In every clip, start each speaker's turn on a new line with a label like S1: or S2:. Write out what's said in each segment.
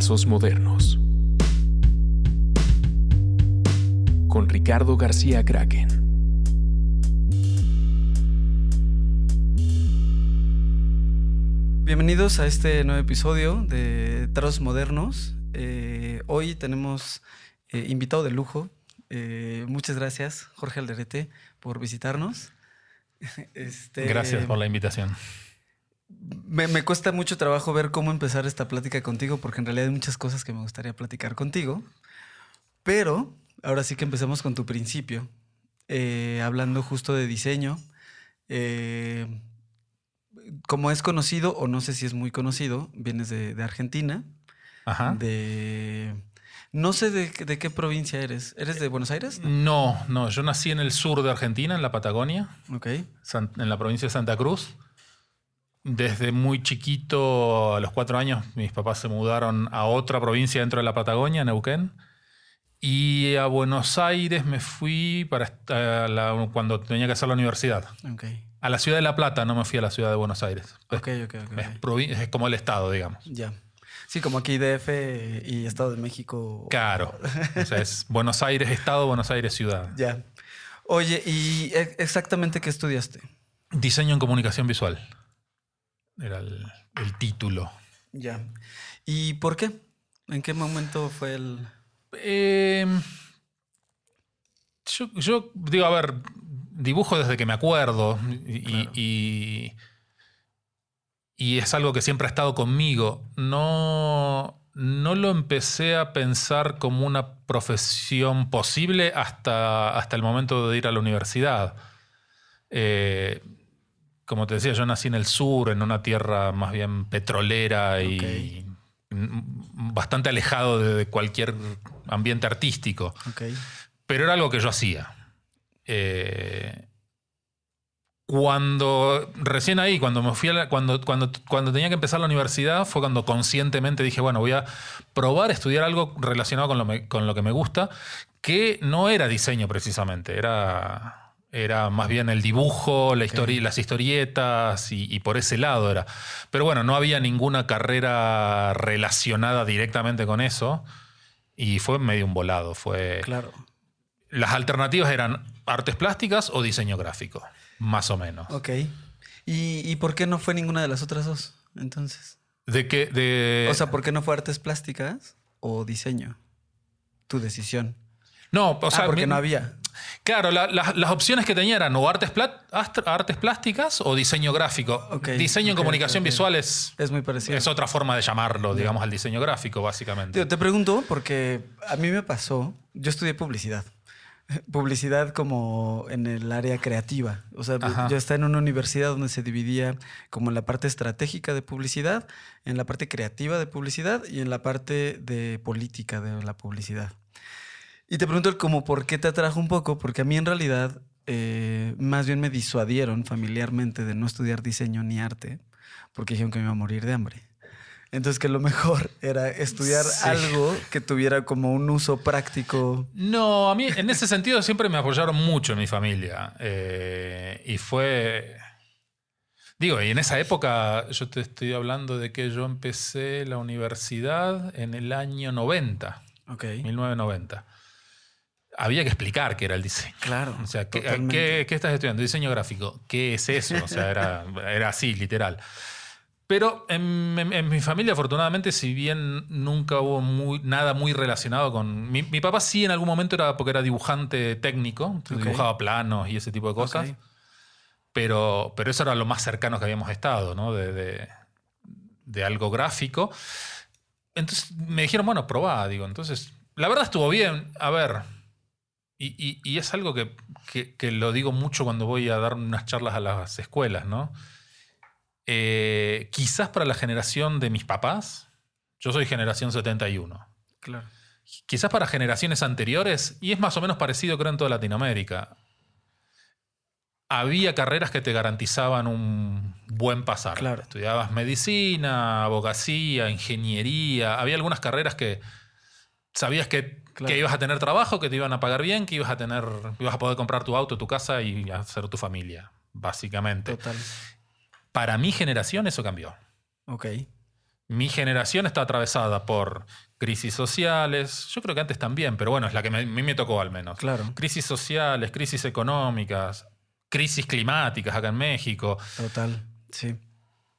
S1: Trazos Modernos. Con Ricardo García Kraken.
S2: Bienvenidos a este nuevo episodio de Trazos Modernos. Eh, hoy tenemos eh, invitado de lujo. Eh, muchas gracias, Jorge Alderete, por visitarnos. Este,
S3: Gracias por la invitación.
S2: Me, me cuesta mucho trabajo ver cómo empezar esta plática contigo, porque en realidad hay muchas cosas que me gustaría platicar contigo. Pero ahora sí que empecemos con tu principio, eh, hablando justo de diseño. Eh, como es conocido, o no sé si es muy conocido, vienes de, de Argentina,
S3: Ajá.
S2: de... No sé de, de qué provincia eres. ¿Eres de Buenos Aires?
S3: No, no, yo nací en el sur de Argentina, en la Patagonia,
S2: Ok.
S3: San- en la provincia de Santa Cruz. Desde muy chiquito, a los cuatro años, mis papás se mudaron a otra provincia dentro de la Patagonia, Neuquén. Y a Buenos Aires me fui para la- cuando tenía que hacer la universidad. A la ciudad de La Plata, no me fui a la ciudad de Buenos Aires.
S2: Ok, ok, ok.
S3: Es,
S2: ok.
S3: provi- es como el estado, digamos.
S2: Ya. Sí, como aquí DF y Estado de México.
S3: Claro. O sea, es Buenos Aires estado, Buenos Aires ciudad.
S2: Ya. Oye, ¿y e- exactamente qué estudiaste?
S3: Diseño en comunicación visual. Era el, el título.
S2: Ya. ¿Y por qué? ¿En qué momento fue el...?
S3: Eh, yo, yo digo, a ver, dibujo desde que me acuerdo y,
S2: Claro.
S3: y, y es algo que siempre ha estado conmigo. No, no lo empecé a pensar como una profesión posible hasta, hasta el momento de ir a la universidad. Eh, como te decía, yo nací en el sur, en una tierra más bien petrolera y bastante alejado de, cualquier ambiente artístico. Pero era algo que yo hacía. Eh, cuando recién ahí, cuando me fui a la- cuando, cuando, cuando tenía que empezar la universidad, fue cuando conscientemente dije, bueno, voy a probar a estudiar algo relacionado con lo, me- con lo que me gusta, que no era diseño precisamente, era, era más bien el dibujo, la histori- las historietas y, y por ese lado era. Pero bueno, no había ninguna carrera relacionada directamente con eso y fue medio un volado, fue...
S2: Claro.
S3: Las alternativas eran artes plásticas o diseño gráfico, más o menos.
S2: Ok. ¿Y, y por qué no fue ninguna de las otras dos, entonces?
S3: De que de
S2: o sea, ¿por qué no fue artes plásticas o diseño? Tu decisión.
S3: no, o sea,
S2: ah, porque
S3: mi-
S2: no había.
S3: Claro, la- la- las opciones que tenía eran o artes, plat- ast- artes plásticas o diseño gráfico. Diseño en comunicación visual es,
S2: Es muy parecido.
S3: es otra forma de llamarlo, digamos, al diseño gráfico, básicamente.
S2: Tío, te pregunto porque a mí me pasó, yo estudié publicidad. Publicidad como en el área creativa. O sea,
S3: Ajá.
S2: yo estaba en una universidad donde se dividía como en la parte estratégica de publicidad, en la parte creativa de publicidad y en la parte de política de la publicidad. Y te pregunto como por qué te atrajo un poco, porque a mí en realidad eh, más bien me disuadieron familiarmente de no estudiar diseño ni arte, porque dijeron que me iba a morir de hambre. Entonces que lo mejor era estudiar
S3: Sí.
S2: algo que tuviera como un uso práctico.
S3: No, a mí en ese sentido siempre me apoyaron mucho en mi familia. eh, y fue. Digo, y en esa época yo te estoy hablando de que yo empecé la universidad en el año 90,
S2: Ok.
S3: 1990. Había que explicar qué era el diseño.
S2: Claro.
S3: O sea, ¿qué, qué- qué estás estudiando? Diseño gráfico. ¿Qué es eso? O sea, era, era así, literal. Pero en, en- en mi familia, afortunadamente, si bien nunca hubo muy, nada muy relacionado con... Mi, mi papá sí en algún momento era porque era dibujante técnico, entonces
S2: Ok.
S3: dibujaba planos y ese tipo de cosas.
S2: Ok.
S3: Pero, pero eso era lo más cercano que habíamos estado, ¿no? De, de- de algo gráfico. Entonces me dijeron, bueno, probá, digo. Entonces, la verdad estuvo bien. A ver, y, y- y es algo que, que- que lo digo mucho cuando voy a dar unas charlas a las escuelas, ¿no? Eh, quizás para la generación de mis papás, yo soy generación 71.
S2: Claro.
S3: Quizás para generaciones anteriores, y es más o menos parecido creo en toda Latinoamérica, había carreras que te garantizaban un buen pasar.
S2: Claro.
S3: Estudiabas medicina, abogacía, ingeniería. Había algunas carreras que sabías que,
S2: Claro.
S3: que ibas a tener trabajo, que te iban a pagar bien, que ibas a tener, ibas a poder comprar tu auto, tu casa y hacer tu familia, básicamente.
S2: Total.
S3: Para mi generación eso cambió.
S2: Ok.
S3: mi generación está atravesada por crisis sociales, yo creo que antes también, pero bueno, es la que a mí me tocó al menos.
S2: Claro,
S3: Crisis sociales, crisis económicas, crisis climáticas acá en México.
S2: total. Sí.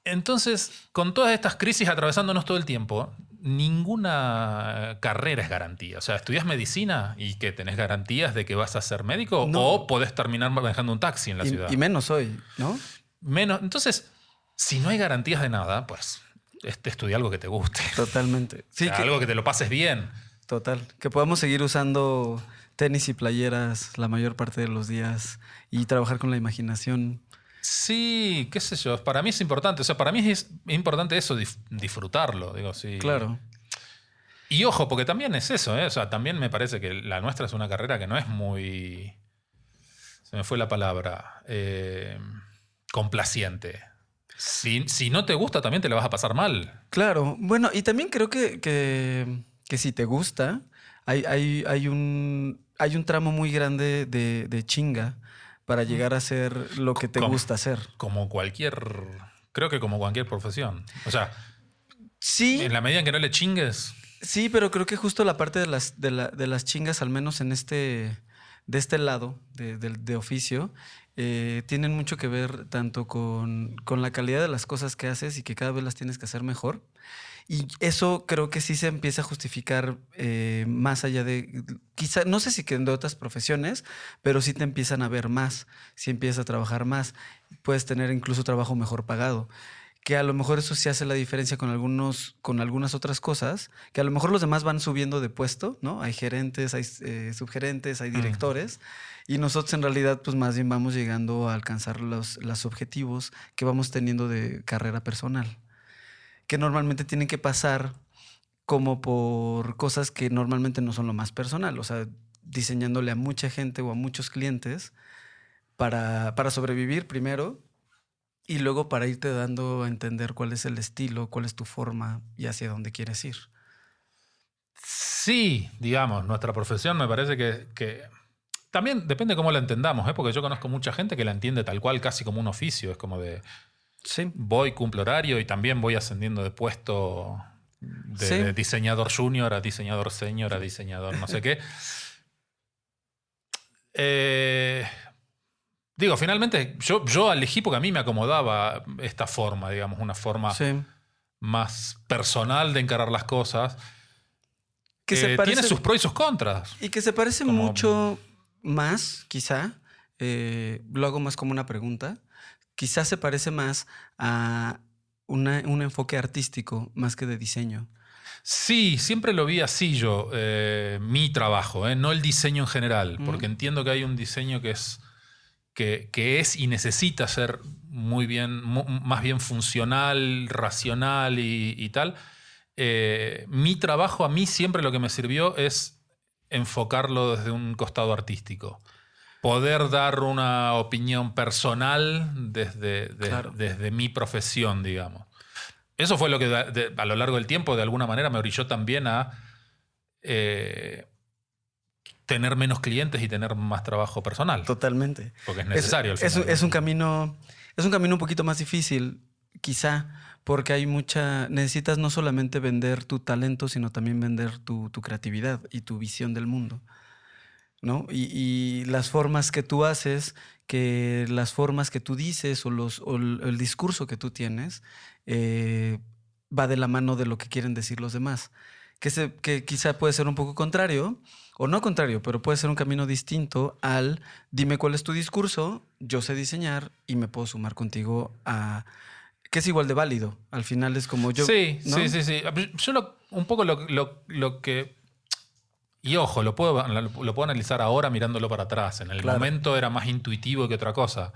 S3: Entonces, con todas estas crisis atravesándonos todo el tiempo, ninguna carrera es garantía. O sea, estudias medicina y que tenés garantías de que vas a ser médico
S2: No.
S3: o podés terminar manejando un taxi en la
S2: Y,
S3: ciudad.
S2: y menos hoy, ¿no?
S3: Menos, entonces, si no hay garantías de nada, pues este, estudia algo que te guste.
S2: Totalmente. Sí,
S3: O sea,
S2: que-
S3: algo que te lo pases bien.
S2: Total. Que podamos seguir usando tenis y playeras la mayor parte de los días y trabajar con la imaginación.
S3: Sí, qué sé yo. Para mí es importante. O sea, para mí es importante eso, disfrutarlo. Digo, sí.
S2: Claro.
S3: Y ojo, porque también es eso, ¿eh? O sea, también me parece que la nuestra es una carrera que no es muy. Se me fue la palabra. eh, complaciente. Si, si no te gusta, también te la vas a pasar mal.
S2: Claro. Bueno, y también creo que, que, que si te gusta, hay, hay, hay, un, hay un tramo muy grande de, de chinga para llegar a hacer lo que te gusta hacer.
S3: Como cualquier. Creo que como cualquier profesión. O sea,
S2: Sí,
S3: en la medida en que no le chingues.
S2: Sí, pero creo que justo la parte de las, de, la- de las chingas, al menos en este, de este lado de, de oficio, eh, tienen mucho que ver tanto con, con la calidad de las cosas que haces y que cada vez las tienes que hacer mejor. Y eso creo que sí se empieza a justificar eh, más allá de, quizá, no sé si que de otras profesiones, pero sí te empiezan a ver más, si empiezas a trabajar más, puedes tener incluso trabajo mejor pagado que a lo mejor eso sí hace la diferencia con algunos, con algunas otras cosas, que a lo mejor los demás van subiendo de puesto, ¿no? Hay gerentes, hay eh, subgerentes, hay directores, y nosotros en realidad pues más bien vamos llegando a alcanzar los, los objetivos que vamos teniendo de carrera personal, que normalmente tienen que pasar como por cosas que normalmente no son lo más personal, o sea, diseñándole a mucha gente o a muchos clientes para, para sobrevivir primero y luego para irte dando a entender cuál es el estilo, cuál es tu forma y hacia dónde quieres ir.
S3: Sí, digamos, nuestra profesión me parece que, que- también depende cómo la entendamos, ¿eh? porque yo conozco mucha gente que la entiende tal cual, casi como un oficio, es como de
S2: Sí.
S3: voy, cumplo horario y también voy ascendiendo de puesto de,
S2: Sí.
S3: de diseñador junior a diseñador senior a diseñador no sé qué. Eh, digo, finalmente yo, yo elegí porque a mí me acomodaba esta forma, digamos, una forma
S2: Sí.
S3: más personal de encarar las cosas.
S2: Que se
S3: Eh,
S2: parece,
S3: Tiene sus pros y sus contras.
S2: Y que se parece
S3: como-
S2: mucho más, quizá, eh, lo hago más como una pregunta, quizá se parece más a una- un enfoque artístico más que de diseño.
S3: Sí, siempre lo vi así yo, eh, mi trabajo, eh, no el diseño en general, porque entiendo que hay un diseño que es, que, que es y necesita ser muy bien, más bien funcional, racional y, y tal. Eh, mi trabajo a mí siempre lo que me sirvió es enfocarlo desde un costado artístico. Poder dar una opinión personal desde, de-
S2: Claro.
S3: desde mi profesión, digamos. Eso fue lo que de- a lo largo del tiempo de alguna manera me orilló también a eh, tener menos clientes y tener más trabajo personal.
S2: Totalmente.
S3: Porque es necesario. al
S2: Es, es un-
S3: final.
S2: es un camino, es un camino un poquito más difícil, quizá, porque hay mucha. Necesitas no solamente vender tu talento, sino también vender tu, tu creatividad y tu visión del mundo. ¿No? Y, y las formas que tú haces, que las formas que tú dices o, los, o el, el discurso que tú tienes, eh, va de la mano de lo que quieren decir los demás. Que, se, que quizá puede ser un poco contrario, o no contrario, pero puede ser un camino distinto al dime cuál es tu discurso, yo sé diseñar y me puedo sumar contigo a que es igual de válido. Al final es como yo.
S3: sí,
S2: ¿no?
S3: sí, sí, sí. Yo lo- un poco lo, lo- lo que... Y ojo, lo puedo, lo puedo analizar ahora mirándolo para atrás. En el
S2: Claro.
S3: momento era más intuitivo que otra cosa.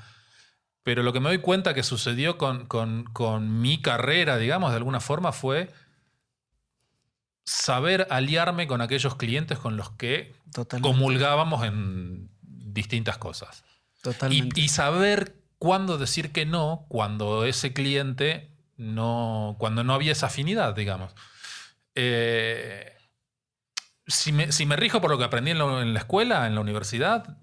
S3: Pero lo que me doy cuenta que sucedió con, con- con mi carrera, digamos, de alguna forma, fue saber aliarme con aquellos clientes con los que
S2: Totalmente.
S3: comulgábamos en distintas cosas. Y,
S2: totalmente.
S3: y saber cuándo decir que no cuando ese cliente no. cuando no había esa afinidad, digamos. Eh, si, me, si me rijo por lo que aprendí en la, en la escuela, en la universidad,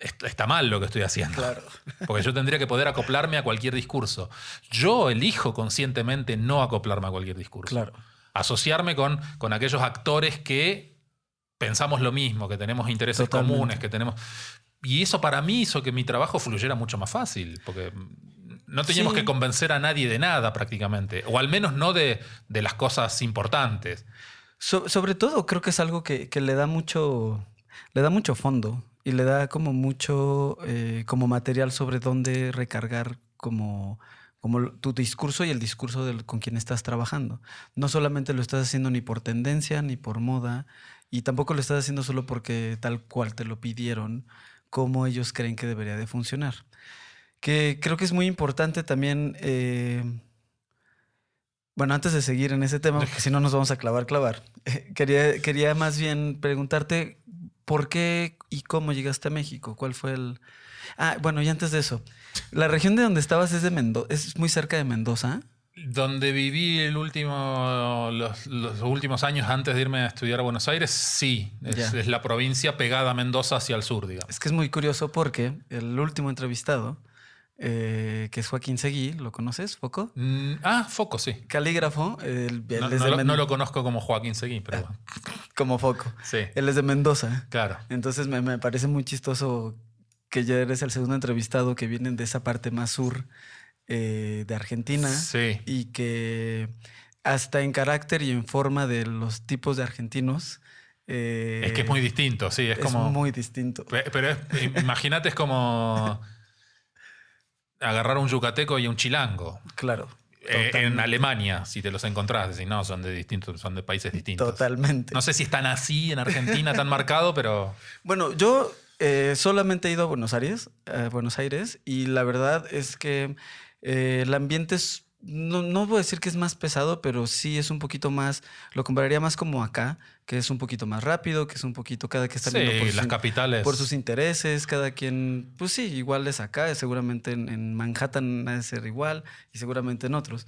S3: est- está mal lo que estoy haciendo.
S2: Claro.
S3: Porque yo tendría que poder acoplarme a cualquier discurso. Yo elijo conscientemente no acoplarme a cualquier discurso.
S2: Claro.
S3: Asociarme con, con aquellos actores que pensamos lo mismo, que tenemos intereses
S2: Totalmente.
S3: comunes, que tenemos... Y eso para mí hizo que mi trabajo fluyera mucho más fácil, porque no teníamos
S2: Sí.
S3: que convencer a nadie de nada prácticamente, o al menos no de, de las cosas importantes.
S2: So- sobre todo creo que es algo que, que le da mucho, le da mucho fondo y le da como mucho eh, como material sobre dónde recargar como, como tu discurso y el discurso del, con quien estás trabajando. No solamente lo estás haciendo ni por tendencia ni por moda y tampoco lo estás haciendo solo porque tal cual te lo pidieron, como ellos creen que debería de funcionar. Que creo que es muy importante también... eh, bueno, antes de seguir en ese tema, porque si no nos vamos a clavar, clavar, quería, quería más bien preguntarte por qué y cómo llegaste a México. ¿Cuál fue el...? Ah, bueno, y antes de eso, la región de donde estabas es de Mendoza, es muy cerca de Mendoza.
S3: Donde viví el último, los, los últimos años antes de irme a estudiar a Buenos Aires, sí. Es, la provincia pegada a Mendoza hacia el sur, digamos.
S2: Es que es muy curioso porque el último entrevistado, eh, que es Joaquín Seguí, ¿lo conoces, Foco?
S3: Mm, ah, Foco, sí.
S2: Calígrafo, él, él
S3: No, no lo, no lo conozco como Joaquín Seguí, pero bueno.
S2: como Foco.
S3: Sí,
S2: Él es de Mendoza.
S3: claro.
S2: Entonces me, me parece muy chistoso que ya eres el segundo entrevistado que vienen de esa parte más sur eh, de Argentina
S3: Sí.
S2: y que hasta en carácter y en forma de los tipos de argentinos eh,
S3: Es que es muy distinto, sí. Es,
S2: es
S3: como.
S2: muy distinto.
S3: Pe- Pero imagínate, es como agarrar un yucateco y un chilango.
S2: Claro.
S3: Eh, en. Alemania, si te los encontrás, decís, no, son de distintos, son de países distintos.
S2: Totalmente.
S3: No sé si están así en Argentina, tan marcado, pero.
S2: Bueno, yo eh, solamente he ido a Buenos Aires, Buenos Aires, y la verdad es que eh, el ambiente es, no, no voy a decir que es más pesado, pero sí es un poquito más, lo compararía más como acá, que es un poquito más rápido, que es un poquito cada que está
S3: Sí,
S2: viendo por sus,
S3: las capitales.
S2: por sus intereses, cada quien, pues sí, igual es acá, seguramente en, en Manhattan ha de ser igual y seguramente en otros.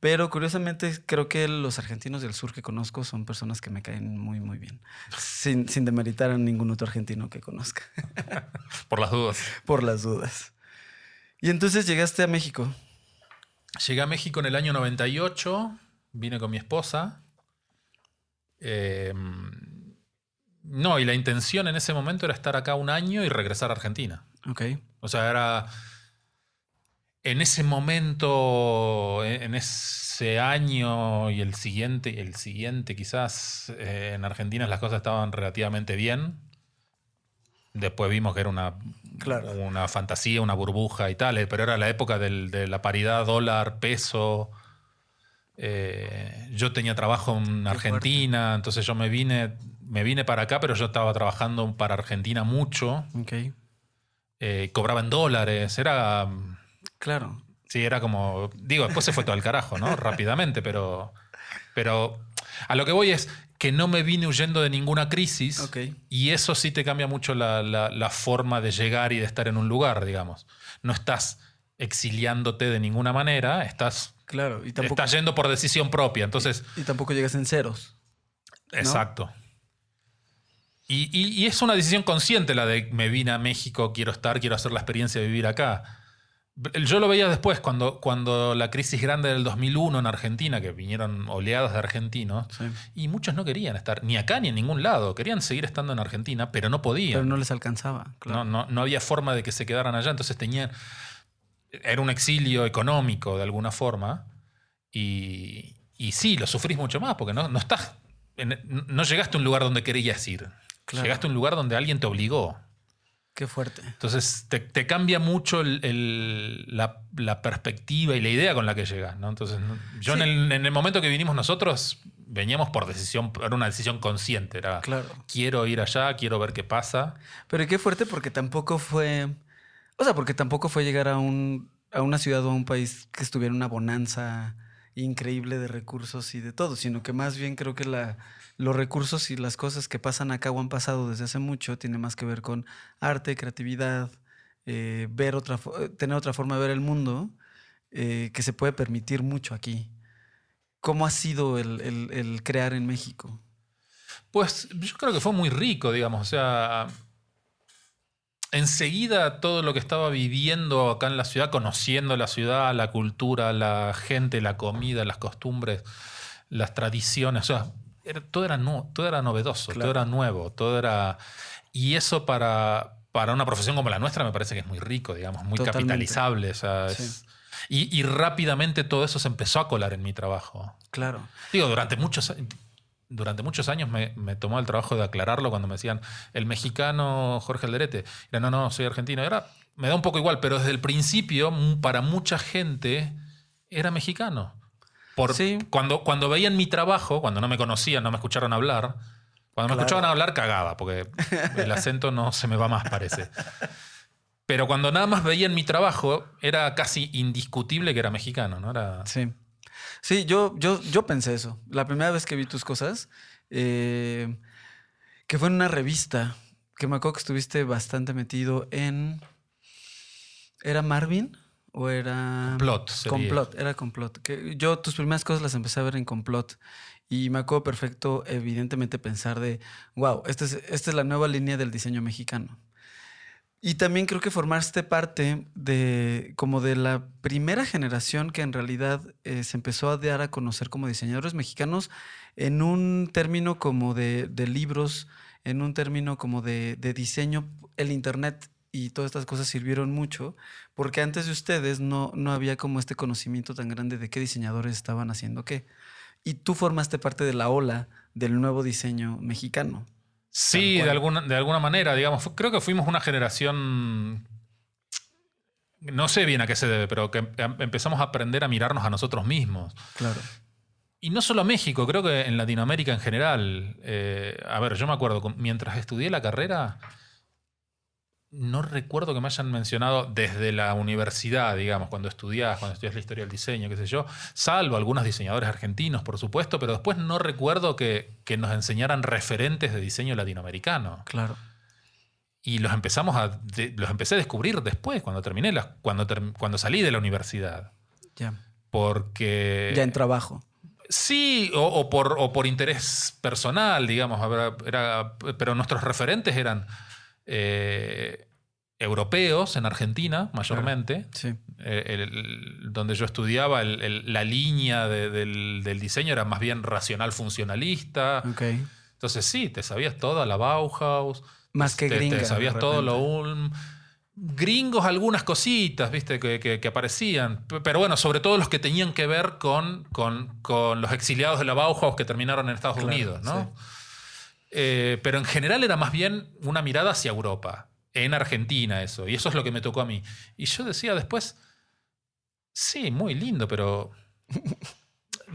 S2: Pero curiosamente creo que los argentinos del sur que conozco son personas que me caen muy, muy bien, sin, sin demeritar a ningún otro argentino que conozca
S3: Por las dudas.
S2: por las dudas. Y entonces llegaste a México.
S3: Llegué a México en el año 98, vine con mi esposa. Eh, no, y la intención en ese momento era estar acá un año y regresar a Argentina.
S2: Ok.
S3: O sea, era. En ese momento, en ese año y el siguiente, el siguiente quizás, eh, en Argentina las cosas estaban relativamente bien. Después vimos que era una,
S2: Claro.
S3: una fantasía, una burbuja y tal, pero era la época del- de la paridad dólar-peso. Eh, yo tenía trabajo en
S2: Qué
S3: Argentina, entonces yo me vine, me vine para acá, pero yo estaba trabajando para Argentina mucho
S2: Ok.
S3: eh, cobraba en dólares, era.
S2: Claro.
S3: Sí, era como. Digo, después se fue todo al carajo, ¿no? Rápidamente, pero. Pero a lo que voy es que no me vine huyendo de ninguna crisis. Y eso sí te cambia mucho la, la- la forma de llegar y de estar en un lugar, digamos. No estás exiliándote de ninguna manera, estás,
S2: Claro. Y tampoco,
S3: estás yendo por decisión propia. Entonces,
S2: y tampoco llegas en ceros.
S3: Exacto. Y, y- y es una decisión consciente la de me vine a México, quiero estar, quiero hacer la experiencia de vivir acá. Yo lo veía después, cuando, cuando la crisis grande del 2001 en Argentina, que vinieron oleadas de argentinos,
S2: Sí.
S3: y muchos no querían estar ni acá ni en ningún lado, querían seguir estando en Argentina, pero no podían.
S2: Pero no les alcanzaba. Claro.
S3: No, no, no había forma de que se quedaran allá, entonces tenían. Era un exilio económico de alguna forma. Y, y sí, lo sufrís mucho más, porque no, no estás. en- no llegaste a un lugar donde querías ir.
S2: Claro.
S3: Llegaste a un lugar donde alguien te obligó.
S2: Qué fuerte.
S3: Entonces te, te cambia mucho el- el- la, la perspectiva y la idea con la que llegas. ¿no? Entonces, yo
S2: Sí.
S3: en, el, en el momento que vinimos nosotros, veníamos por decisión, era una decisión consciente. Era,
S2: Claro.
S3: quiero ir allá, quiero ver qué pasa.
S2: Pero qué fuerte porque tampoco fue. O sea, porque tampoco fue llegar a un a una ciudad o a un país que estuviera en una bonanza increíble de recursos y de todo, sino que más bien creo que los recursos y las cosas que pasan acá o han pasado desde hace mucho tiene más que ver con arte, creatividad, eh, ver otra, eh, tener otra forma de ver el mundo eh, que se puede permitir mucho aquí. ¿Cómo ha sido el- el crear en México?
S3: Pues yo creo que fue muy rico, digamos. O sea, enseguida todo lo que estaba viviendo acá en la ciudad, conociendo la ciudad, la cultura, la gente, la comida, las costumbres, las tradiciones, o sea, era- todo, era todo era novedoso,
S2: Claro.
S3: todo era nuevo, todo era... Y eso para, para una profesión como la nuestra me parece que es muy rico, digamos, muy
S2: Totalmente.
S3: capitalizable. o sea, es- y, y rápidamente todo eso se empezó a colar en mi trabajo.
S2: Claro.
S3: Digo, durante muchos, durante muchos años me, me tomó el trabajo de aclararlo cuando me decían el mexicano Jorge Alderete. Era, no, no, soy argentino. Era, me da un poco igual, pero desde el principio, para mucha gente, era mexicano. Por,
S2: Sí.
S3: cuando, cuando veían mi trabajo, cuando no me conocían, no me escucharon hablar, cuando me escuchaban hablar, cagaba, porque el acento no se me va más, parece. Pero cuando nada más veían mi trabajo, era casi indiscutible que era mexicano, ¿no? Era,
S2: Sí. Sí, yo, yo, yo pensé eso. La primera vez que vi tus cosas, eh, que fue en una revista, que me acuerdo que estuviste bastante metido en... ¿Era Marvin? ¿O era...?
S3: Complot sería.
S2: Complot, era complot. Que yo tus primeras cosas las empecé a ver en complot. Y me acuerdo perfecto, evidentemente, pensar de, wow, esta es, esta es la nueva línea del diseño mexicano. Y también creo que formaste parte de como de la primera generación que en realidad eh, se empezó a dar a conocer como diseñadores mexicanos en un término como de, de libros, en un término como de, de diseño. El Internet y todas estas cosas sirvieron mucho porque antes de ustedes no, no había como este conocimiento tan grande de qué diseñadores estaban haciendo qué. Y tú formaste parte de la ola del nuevo diseño mexicano.
S3: Sí, de alguna, de alguna manera, digamos. Creo que fuimos una generación. No sé bien a qué se debe, pero que em- empezamos a aprender a mirarnos a nosotros mismos.
S2: Claro.
S3: Y no solo a México, creo que en Latinoamérica en general. Eh, a ver, yo me acuerdo, mientras estudié la carrera, no recuerdo que me hayan mencionado desde la universidad, digamos, cuando estudias, cuando estudias la historia del diseño, qué sé yo, salvo algunos diseñadores argentinos, por supuesto, pero después no recuerdo que, que nos enseñaran referentes de diseño latinoamericano.
S2: Claro.
S3: Y los empezamos a de- los empecé a descubrir después, cuando terminé la- cuando, cuando salí de la universidad.
S2: Ya.
S3: Porque.
S2: ya en trabajo.
S3: Sí, o, o por, o por interés personal, digamos. era- pero nuestros referentes eran eh, europeos en Argentina, mayormente.
S2: Sí.
S3: Eh, el- el- donde yo estudiaba, el- la línea de- del, del diseño era más bien racional funcionalista. Entonces sí, te sabías toda la Bauhaus.
S2: Más que
S3: te, sabías todo lo. Ulm. Gringos algunas cositas, viste, que, que- que aparecían. Pero bueno, sobre todo los que tenían que ver con, con, con los exiliados de la Bauhaus que terminaron en Estados
S2: Claro,
S3: Unidos, ¿no?
S2: sí.
S3: Eh, pero en general era más bien una mirada hacia Europa. En Argentina eso. Y eso es lo que me tocó a mí. Y yo decía después, sí, muy lindo, pero...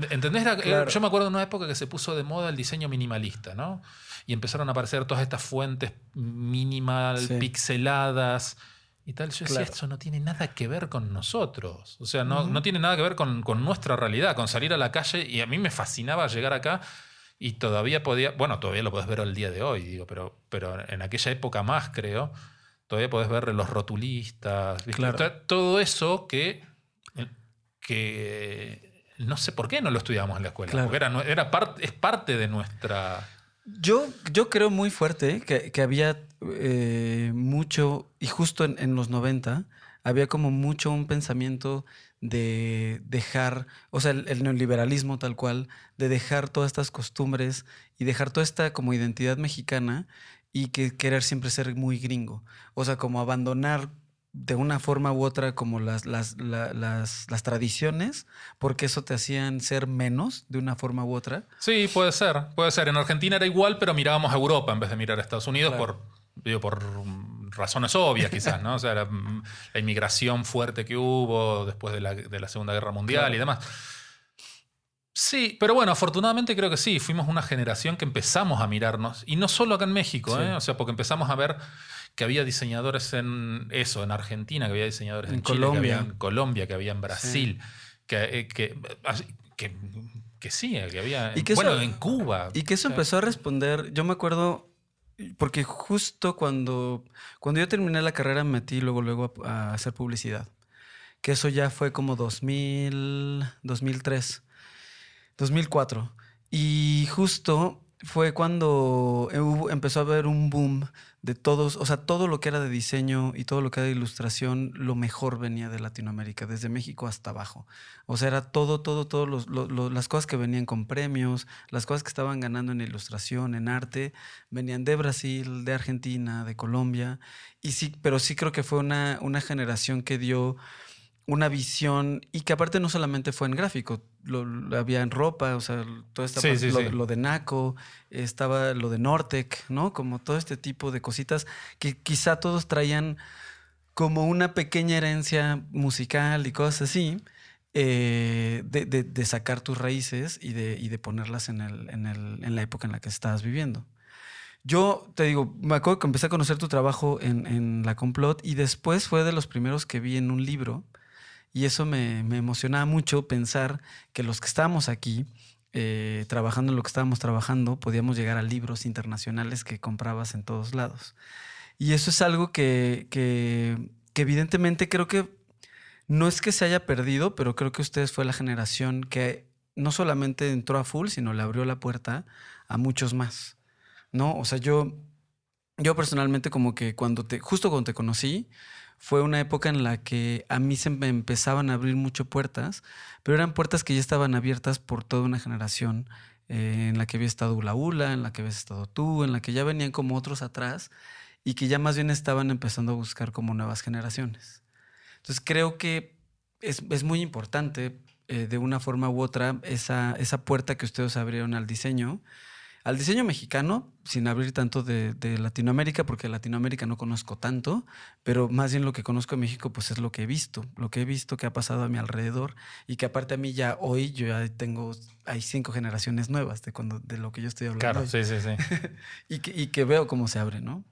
S3: ¿Entendés?
S2: Claro.
S3: Yo me acuerdo de una época que se puso de moda el diseño minimalista, ¿no? Y empezaron a aparecer todas estas fuentes minimal,
S2: Sí.
S3: pixeladas y tal. Yo decía,
S2: Claro.
S3: esto no tiene nada que ver con nosotros. O sea, no,
S2: Ujú.
S3: no tiene nada que ver con, con nuestra realidad, con salir a la calle. Y a mí me fascinaba llegar acá y todavía podía, bueno, todavía lo podés ver el día de hoy, digo, pero, pero en aquella época más, creo, todavía podés ver los rotulistas.
S2: Claro.
S3: To- todo eso que, que no sé por qué no lo estudiamos en la escuela,
S2: Claro.
S3: porque era, era part- es parte de nuestra...
S2: Yo, yo creo muy fuerte que, que había eh, mucho, y justo en, en los 90, había como mucho un pensamiento de dejar, o sea, el, el neoliberalismo tal cual, de dejar todas estas costumbres y dejar toda esta como identidad mexicana y que querer siempre ser muy gringo. O sea, como abandonar de una forma u otra como las, las, la- las, las tradiciones, porque eso te hacían ser menos de una forma u otra.
S3: Sí, puede ser, puede ser. En Argentina era igual, pero mirábamos a Europa en vez de mirar a Estados Unidos
S2: Claro.
S3: por, digo, por razones obvias quizás, ¿no? O sea, la, mm, la inmigración fuerte que hubo después de la, de la Segunda Guerra Mundial
S2: Claro.
S3: y demás. Sí, pero bueno, afortunadamente creo que sí, fuimos una generación que empezamos a mirarnos, y no solo acá en México,
S2: Sí.
S3: ¿eh? o sea, porque empezamos a ver que había diseñadores en eso, en Argentina, que había diseñadores en,
S2: En
S3: Chile,
S2: Colombia.
S3: que había en Colombia, que había en Brasil, que, eh, que, que, que sí, que había,
S2: Y que
S3: bueno,
S2: eso-
S3: en Cuba.
S2: Y que eso empezó a responder, yo me acuerdo, porque justo cuando, cuando yo terminé la carrera me metí luego, luego a, a hacer publicidad, que eso ya fue como 2000, 2003, 2004. Y justo fue cuando eh, empezó a haber un boom de todos, o sea, todo lo que era de diseño y todo lo que era de ilustración, lo mejor venía de Latinoamérica, desde México hasta abajo. O sea, era todo, todo, lo- las cosas que venían con premios, las cosas que estaban ganando en ilustración, en arte, venían de Brasil, de Argentina, de Colombia. Y sí, pero sí creo que fue una, una generación que dio una visión y que aparte no solamente fue en gráfico, lo, lo había en ropa, o sea, toda esta
S3: Sí,
S2: parte,
S3: sí,
S2: lo,
S3: sí.
S2: lo de Naco, estaba lo de Nortec, ¿no? Como todo este tipo de cositas que quizá todos traían como una pequeña herencia musical y cosas así, eh, de, de- de sacar tus raíces y de, y de ponerlas en, el, en, el- en la época en la que estabas viviendo. Yo te digo, me acuerdo que empecé a conocer tu trabajo en, en La Complot y después fue de los primeros que vi en un libro y eso me, me emocionaba mucho pensar que los que estábamos aquí eh, trabajando en lo que estábamos trabajando podíamos llegar a libros internacionales que comprabas en todos lados. Y eso es algo que, que, que evidentemente creo que no es que se haya perdido, pero creo que ustedes fue la generación que no solamente entró a full, sino le abrió la puerta a muchos más. ¿No? O sea, yo, yo personalmente como que cuando te, justo cuando te conocí, fue una época en la que a mí se me empezaban a abrir mucho puertas, pero eran puertas que ya estaban abiertas por toda una generación eh, en la que había estado Ula Ula, en la que habías estado tú, en la que ya venían como otros atrás y que ya más bien estaban empezando a buscar como nuevas generaciones. Entonces creo que es, es muy importante eh, de una forma u otra esa, esa puerta que ustedes abrieron al diseño, al diseño mexicano, sin abrir tanto de, de Latinoamérica, porque Latinoamérica no conozco tanto, pero más bien lo que conozco de México, pues es lo que he visto, lo que he visto que ha pasado a mi alrededor y que aparte a mí ya hoy yo ya tengo, hay cinco generaciones nuevas de, cuando, de lo que yo estoy hablando.
S3: Claro,
S2: hoy.
S3: sí, sí, sí.
S2: y, que, y que veo cómo se abre, ¿no?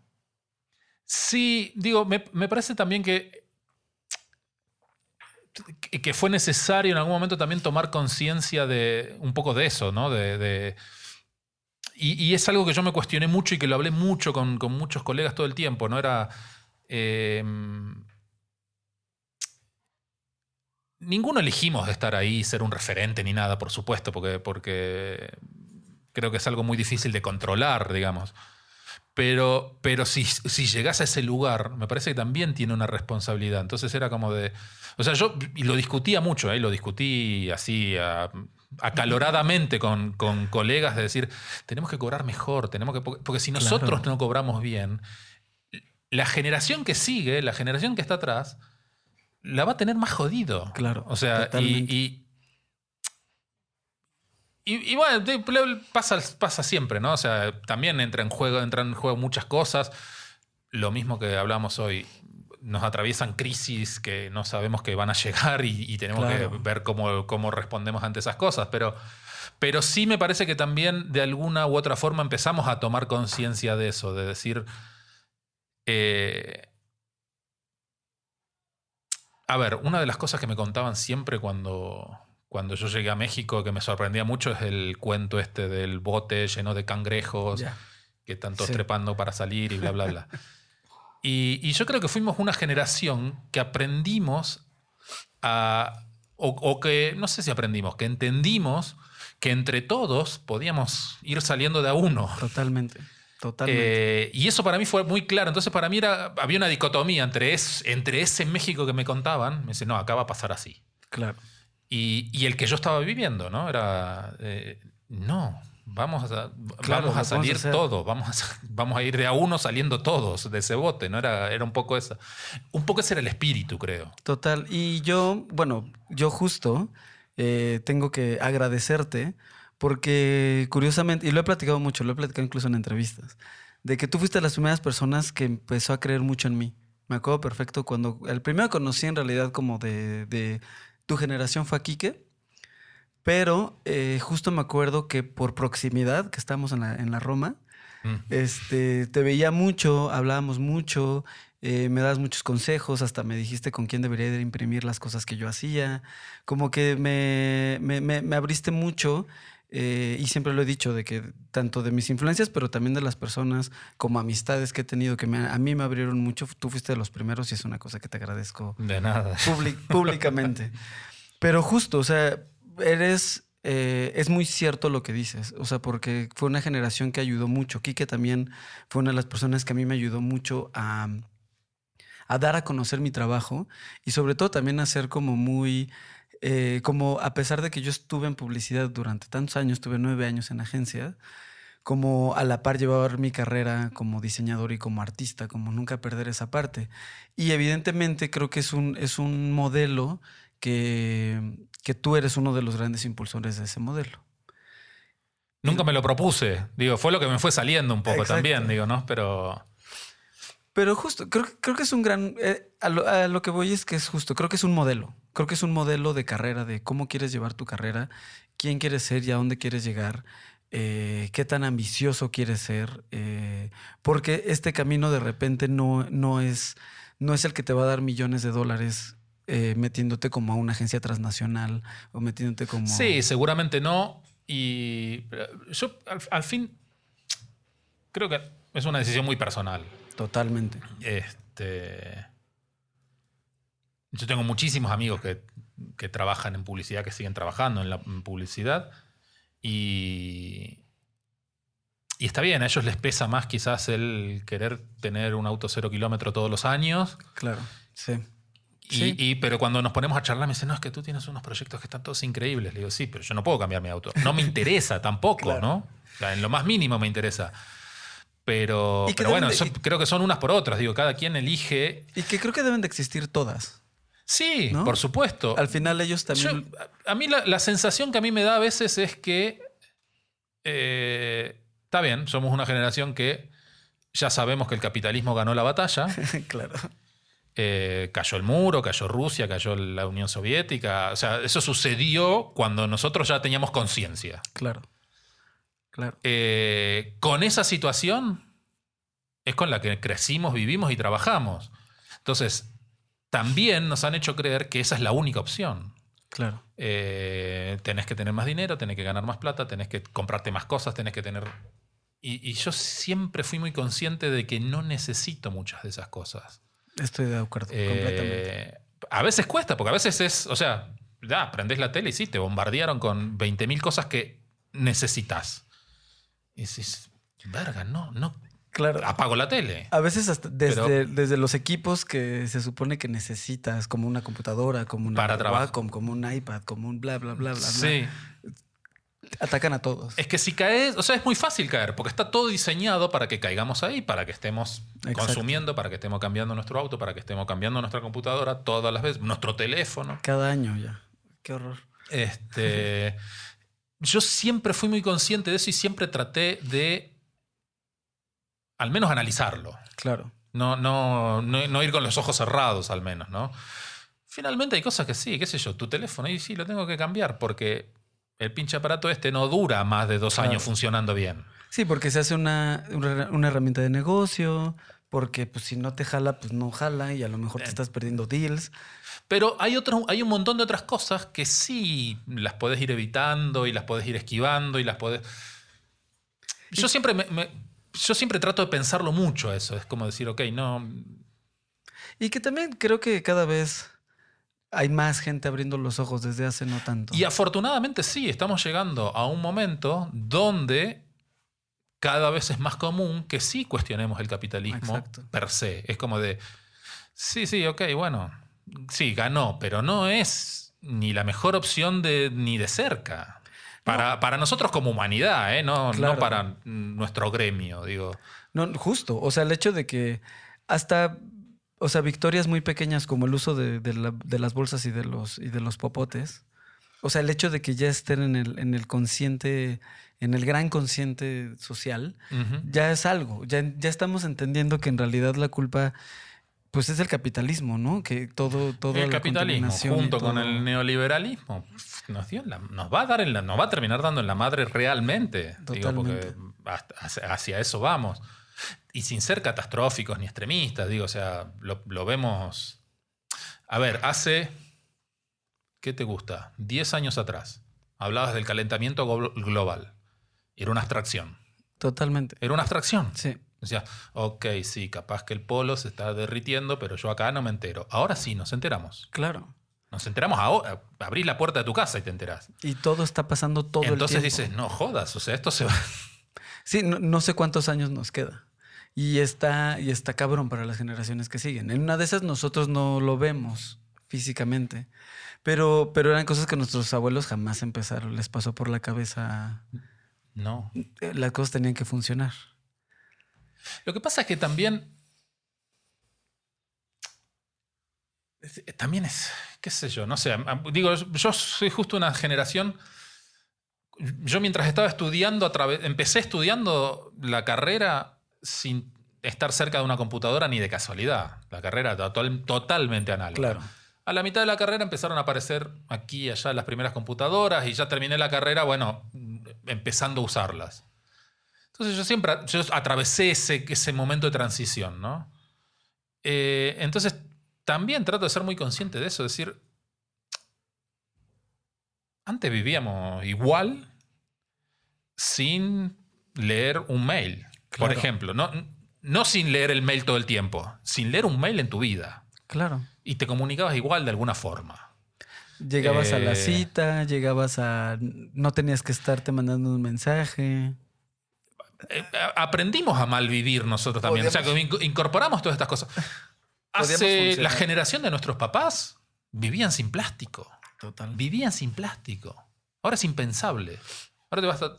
S3: Sí, digo, me, me parece también que, que fue necesario en algún momento también tomar conciencia de un poco de eso, ¿no? De, de- y, es algo que yo me cuestioné mucho y que lo hablé mucho con, con muchos colegas todo el tiempo, ¿no? Era. eh, ninguno elegimos de estar ahí, ser un referente ni nada, por supuesto, porque, porque creo que es algo muy difícil de controlar, digamos. Pero, pero si, si llegas a ese lugar, me parece que también tiene una responsabilidad. Entonces era como de. O sea, yo y lo discutía mucho, ¿eh? lo discutí así a- acaloradamente con, con colegas de decir, tenemos que cobrar mejor, tenemos que. Porque si
S2: Claro.
S3: nosotros no cobramos bien, la generación que sigue, la generación que está atrás, la va a tener más jodido.
S2: Claro,
S3: O sea, y, y, y- y bueno, pasa, pasa siempre, ¿no? O sea, también entra en juego, entran en juego muchas cosas. Lo mismo que hablamos hoy. Nos atraviesan crisis que no sabemos que van a llegar y, y tenemos
S2: Claro.
S3: que ver cómo, cómo respondemos ante esas cosas. Pero, pero sí me parece que también de alguna u otra forma empezamos a tomar conciencia de eso, de decir. eh, a ver, una de las cosas que me contaban siempre cuando, cuando yo llegué a México, que me sorprendía mucho, es el cuento este del bote lleno de cangrejos
S2: Ya.
S3: que están todos
S2: Sí.
S3: trepando para salir y bla, bla, bla. y, y yo creo que fuimos una generación que aprendimos a. O, o que, no sé si aprendimos, que entendimos que entre todos podíamos ir saliendo de a uno.
S2: Totalmente. Totalmente.
S3: Eh, y eso para mí fue muy claro. Entonces, para mí era, había una dicotomía entre, es, entre ese México que me contaban, me dice, no, acá va a pasar así.
S2: claro.
S3: Y, y el que yo estaba viviendo, ¿no? Era, eh, no, vamos a,
S2: Claro,
S3: vamos a salir todos, vamos a, vamos a ir de a uno saliendo todos de ese bote, ¿no? Era, era un poco esa. Un poco ese era el espíritu, creo.
S2: Total. Y yo, bueno, yo justo eh, tengo que agradecerte porque curiosamente, y lo he platicado mucho, lo he platicado incluso en entrevistas, de que tú fuiste de las primeras personas que empezó a creer mucho en mí. Me acuerdo perfecto cuando el primero que conocí en realidad como de, de tu generación fue a Quique, pero eh, justo me acuerdo que por proximidad, que estábamos en la, en la Roma,
S3: Mm.
S2: este, te veía mucho, hablábamos mucho, eh, me das muchos consejos, hasta me dijiste con quién debería de imprimir las cosas que yo hacía. Como que me, me- me- me abriste mucho eh, y siempre lo he dicho, de que tanto de mis influencias, pero también de las personas como amistades que he tenido, que me- a mí me abrieron mucho. Tú fuiste de los primeros y es una cosa que te agradezco
S3: De nada.
S2: public- públicamente. Pero justo, o sea, eres eh, es muy cierto lo que dices, o sea, porque fue una generación que ayudó mucho. Quique también fue una de las personas que a mí me ayudó mucho a, a dar a conocer mi trabajo y sobre todo también a ser como muy, eh, como a pesar de que yo estuve en publicidad durante tantos años, tuve nueve años en agencia, como a la par llevar mi carrera como diseñador y como artista, como nunca perder esa parte. Y evidentemente creo que es un, es un modelo que, que tú eres uno de los grandes impulsores de ese modelo.
S3: Nunca me lo propuse. Digo, fue lo que me fue saliendo un poco
S2: Exacto.
S3: también, digo, ¿no? Pero.
S2: Pero justo, creo, que- creo que es un gran... eh, a, lo, a lo que voy es que es justo, creo que es un modelo. Creo que es un modelo de carrera, de cómo quieres llevar tu carrera, quién quieres ser y a dónde quieres llegar, eh, qué tan ambicioso quieres ser, eh, porque este camino de repente no, no, es, no es el que te va a dar millones de dólares eh, metiéndote como a una agencia transnacional o metiéndote como...
S3: Sí, seguramente no. Y yo, al, al fin, creo que es una decisión muy personal.
S2: Totalmente.
S3: Este. Yo tengo muchísimos amigos que, que trabajan en publicidad, que siguen trabajando en la en publicidad. Y. Y está bien, a ellos les pesa más quizás el querer tener un auto cero kilómetro todos los años.
S2: Claro, sí.
S3: Y,
S2: Sí.
S3: y- pero cuando nos ponemos a charlar me dicen, no, es que tú tienes unos proyectos que están todos increíbles. Le digo, sí, pero yo no puedo cambiar mi auto. No me interesa tampoco,
S2: Claro.
S3: ¿no? O sea, en lo más mínimo me interesa. Pero, pero bueno,
S2: de-
S3: creo que son unas por otras. Digo, cada quien elige.
S2: Y que creo que deben de existir todas.
S3: Sí,
S2: ¿No?
S3: por supuesto.
S2: Al final ellos también...
S3: Yo- a a mí la, la sensación que a mí me da a veces es que eh, está bien, somos una generación que ya sabemos que el capitalismo ganó la batalla.
S2: claro.
S3: Eh, cayó el muro, cayó Rusia, cayó la Unión Soviética. O sea, eso sucedió cuando nosotros ya teníamos conciencia.
S2: Claro. Claro.
S3: Eh, con esa situación es con la que crecimos, vivimos y trabajamos. Entonces, también nos han hecho creer que esa es la única opción.
S2: Claro.
S3: Eh, tenés que tener más dinero, tenés que ganar más plata, tenés que comprarte más cosas, tenés que tener... Y, y yo siempre fui muy consciente de que no necesito muchas de esas cosas.
S2: Estoy de acuerdo, completamente.
S3: Eh, a veces cuesta, porque a veces es, o sea, ya, prendés la tele y sí, te bombardearon con 20.000 cosas que necesitas. Y dices, verga, no, no,
S2: Claro.
S3: apago la tele.
S2: A veces hasta desde,
S3: Pero-
S2: desde los equipos que se supone que necesitas, como una computadora, como una
S3: Para trabajo.
S2: Wacom, como un iPad, como un bla, bla, bla, bla, bla. Atacan a todos.
S3: Es que si caes, o sea, es muy fácil caer, porque está todo diseñado para que caigamos ahí, para que estemos
S2: Exacto.
S3: consumiendo, para que estemos cambiando nuestro auto, para que estemos cambiando nuestra computadora todas las veces, nuestro teléfono.
S2: Cada año ya. Qué horror.
S3: Este, yo siempre fui muy consciente de eso y siempre traté de al menos analizarlo.
S2: Claro.
S3: No, no, no, no ir con los ojos cerrados, al menos, ¿no? Finalmente hay cosas que sí, qué sé yo, tu teléfono, y sí, lo tengo que cambiar porque el pinche aparato este no dura más de dos
S2: Claro.
S3: años funcionando bien.
S2: Sí, porque se hace una, una, herramienta de negocio, porque pues si no te jala, pues no jala y a lo mejor te estás perdiendo deals.
S3: Pero hay, otro, hay un montón de otras cosas que sí las puedes ir evitando y las puedes ir esquivando y las puedes... Yo siempre, me- me- yo siempre trato de pensarlo mucho eso. Es como decir, ok, no...
S2: Y que también creo que cada vez hay más gente abriendo los ojos desde hace no tanto.
S3: Y afortunadamente sí, estamos llegando a un momento donde cada vez es más común que sí cuestionemos el capitalismo
S2: Exacto.
S3: per se. Es como de, sí, sí, ok, bueno, sí, ganó, pero no es ni la mejor opción de, ni de cerca. Para, para nosotros como humanidad, ¿eh? no,
S2: Claro.
S3: no para nuestro gremio, digo.
S2: No, justo. O sea, el hecho de que hasta, o sea, victorias muy pequeñas como el uso de, de la- de las bolsas y de los, y de los popotes. O sea, el hecho de que ya estén en el, en el consciente, en el gran consciente social, ya es algo. Ya, ya estamos entendiendo que en realidad la culpa, pues es el capitalismo, ¿no? Que todo, todo
S3: el capitalismo junto con el neoliberalismo nos, dio en la- nos va a dar en la- nos va a terminar dando en la madre realmente digo porque hacia, hacia eso vamos y sin ser catastróficos ni extremistas digo o sea lo, lo vemos a ver hace ¿qué te gusta? 10 años atrás hablabas del calentamiento glo- global era una abstracción
S2: Totalmente.
S3: era una abstracción
S2: Sí.
S3: Decía, ok, sí, capaz que el polo se está derritiendo, pero yo acá no me entero. Ahora sí, nos enteramos.
S2: Claro.
S3: Nos enteramos ahora. Abrís la puerta de tu casa y te enterás.
S2: Y todo está pasando todo
S3: Entonces
S2: el tiempo.
S3: dices, no jodas, o sea, esto se va.
S2: Sí, no, no sé cuántos años nos queda. Y está, y está cabrón para las generaciones que siguen. En una de esas nosotros no lo vemos físicamente. Pero, pero eran cosas que nuestros abuelos jamás empezaron. Les pasó por la cabeza.
S3: No.
S2: eh, Las cosas tenían que funcionar.
S3: Lo que pasa es que también. es- También es. ¿Qué sé yo? No sé. Digo, yo soy justo una generación. Yo mientras estaba estudiando, a través, empecé estudiando la carrera sin estar cerca de una computadora ni de casualidad. La carrera total- totalmente análoga.
S2: Claro.
S3: A la mitad de la carrera empezaron a aparecer aquí y allá las primeras computadoras y ya terminé la carrera, bueno, empezando a usarlas. Entonces yo siempre yo atravesé ese, ese momento de transición, ¿no? Eh, entonces también trato de ser muy consciente de eso, es decir, antes vivíamos igual sin leer un mail, por ejemplo, no, no sin leer el mail todo el tiempo, sin leer un mail en tu vida.
S2: Claro.
S3: Y te comunicabas igual de alguna forma.
S2: Llegabas a la
S3: Eh.
S2: cita, llegabas a. No tenías que estarte mandando un mensaje.
S3: Eh, a- aprendimos a malvivir nosotros también. O sea, que inco- incorporamos todas estas cosas. Hace la generación de nuestros papás vivían sin plástico.
S2: Total.
S3: Vivían sin plástico. Ahora es impensable. Ahora te vas a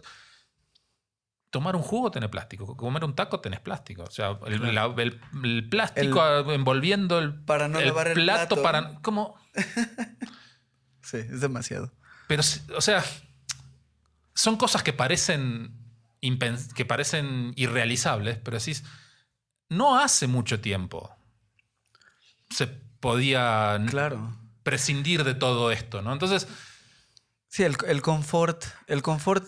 S3: tomar un jugo, tenés plástico. Comer un taco, tenés plástico. O sea, el, la- el- el plástico envolviendo el,
S2: Para no lavar el
S3: plato.
S2: plato.
S3: para. ¿Cómo?
S2: Sí, es demasiado.
S3: Pero, o sea, son cosas que parecen, que parecen irrealizables, pero decís, no hace mucho tiempo se podía
S2: Claro.
S3: prescindir de todo esto, ¿no? Entonces,
S2: Sí, el confort. El confort.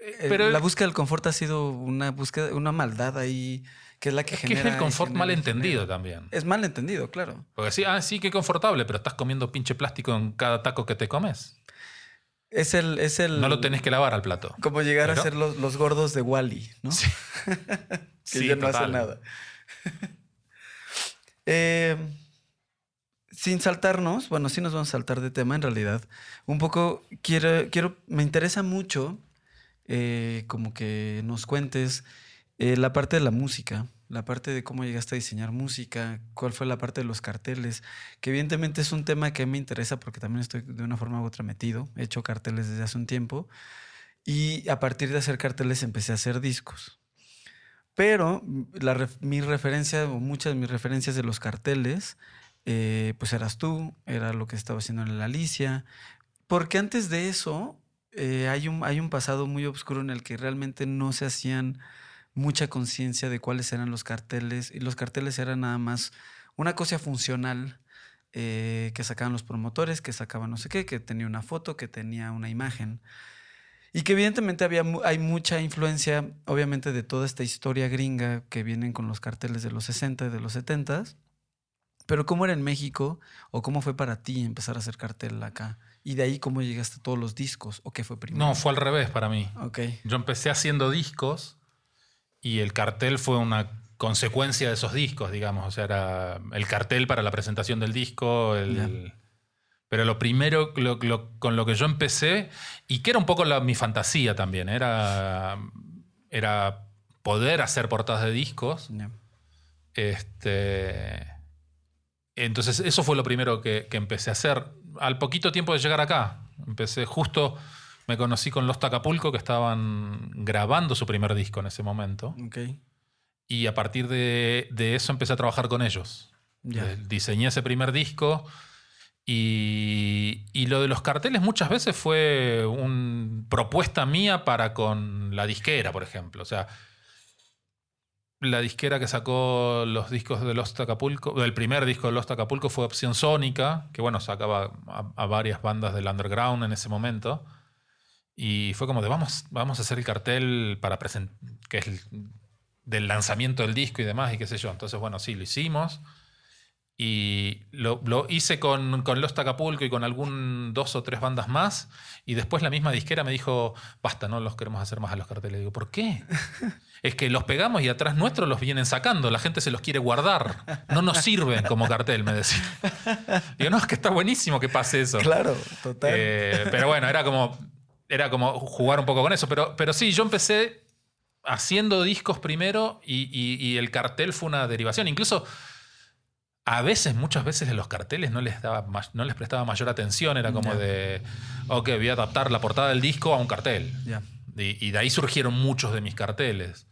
S2: Eh,
S3: Pero-
S2: la búsqueda del confort ha sido una búsqueda, una maldad ahí que es la que
S3: es que
S2: genera.
S3: es el confort
S2: genera
S3: mal
S2: y
S3: entendido
S2: genera.
S3: también.
S2: Es mal entendido, claro.
S3: Porque sí, ah, sí, qué confortable, pero estás comiendo pinche plástico en cada taco que te comes.
S2: Es el. Es el
S3: No lo tenés que lavar al plato.
S2: Como llegar
S3: Pero-
S2: a ser los, los gordos de Wally, ¿no?
S3: Sí.
S2: que
S3: Sí,
S2: ya no hace
S3: total.
S2: nada. Eh, sin saltarnos, bueno, sí nos vamos a saltar de tema en realidad. Un poco quiero, quiero, me interesa mucho eh, como que nos cuentes eh, la parte de la música, la parte de cómo llegaste a diseñar música, cuál fue la parte de los carteles, que evidentemente es un tema que me interesa porque también estoy de una forma u otra metido, he hecho carteles desde hace un tiempo y a partir de hacer carteles empecé a hacer discos. Pero mm, la mi referencia o muchas de mis referencias de los carteles, eh, pues eras tú, era lo que estaba haciendo en la Alicia. Porque antes de eso eh, hay, un, hay un pasado muy oscuro en el que realmente no se hacían mucha conciencia de cuáles eran los carteles y los carteles eran nada más una cosa funcional eh, que sacaban los promotores, que sacaban no sé qué, que tenía una foto, que tenía una imagen. Y que evidentemente había, hay mucha influencia, obviamente, de toda esta historia gringa que vienen con los carteles de los 60 y de los 70. Pero ¿cómo era en México o cómo fue para ti empezar a hacer cartel acá? Y de ahí cómo llegaste a todos los discos o qué fue primero.
S3: No, fue al revés para mí.
S2: Ok,
S3: Yo empecé haciendo discos y el cartel fue una consecuencia de esos discos, digamos. O sea, era el cartel para la presentación del disco. el- Pero lo primero lo- lo- con lo que yo empecé, y que era un poco la- mi fantasía también, era, era poder hacer portadas de discos. Este, entonces, eso fue lo primero que, que empecé a hacer. Al poquito tiempo de llegar acá, empecé justo, me conocí con Los Tacapulco, que estaban grabando su primer disco en ese momento.
S2: ok,
S3: Y a partir de, de eso empecé a trabajar con ellos. Eh, Diseñé ese primer disco. Y, y lo de los carteles muchas veces fue una propuesta mía para con la disquera, por ejemplo. O sea, la disquera que sacó los discos de Los Acapulco, el primer disco de Los Acapulco fue Opción Sónica, que bueno, sacaba a, varias bandas del underground en ese momento. Y fue como de vamos, vamos a hacer el cartel para presentar, que es el- del lanzamiento del disco y demás, y qué sé yo. Entonces, bueno, sí, lo hicimos. Y lo, lo hice con, con Lost Acapulco y con algún dos o tres bandas más. Y después la misma disquera me dijo, basta, no los queremos hacer más a los carteles. Digo, ¿por qué? es que los pegamos y atrás nuestros los vienen sacando. La gente se los quiere guardar. No nos sirven como cartel, me decía. Digo, no, es que está buenísimo que pase eso.
S2: Claro, total.
S3: Eh, pero bueno, era como, era como jugar un poco con eso. Pero, pero sí, yo empecé haciendo discos primero y, y- y el cartel fue una derivación. Incluso a veces, muchas veces en los carteles no les, daba, no les prestaba mayor atención. Era como de, ok, voy a adaptar la portada del disco a un cartel. Y, y de ahí surgieron muchos de mis carteles.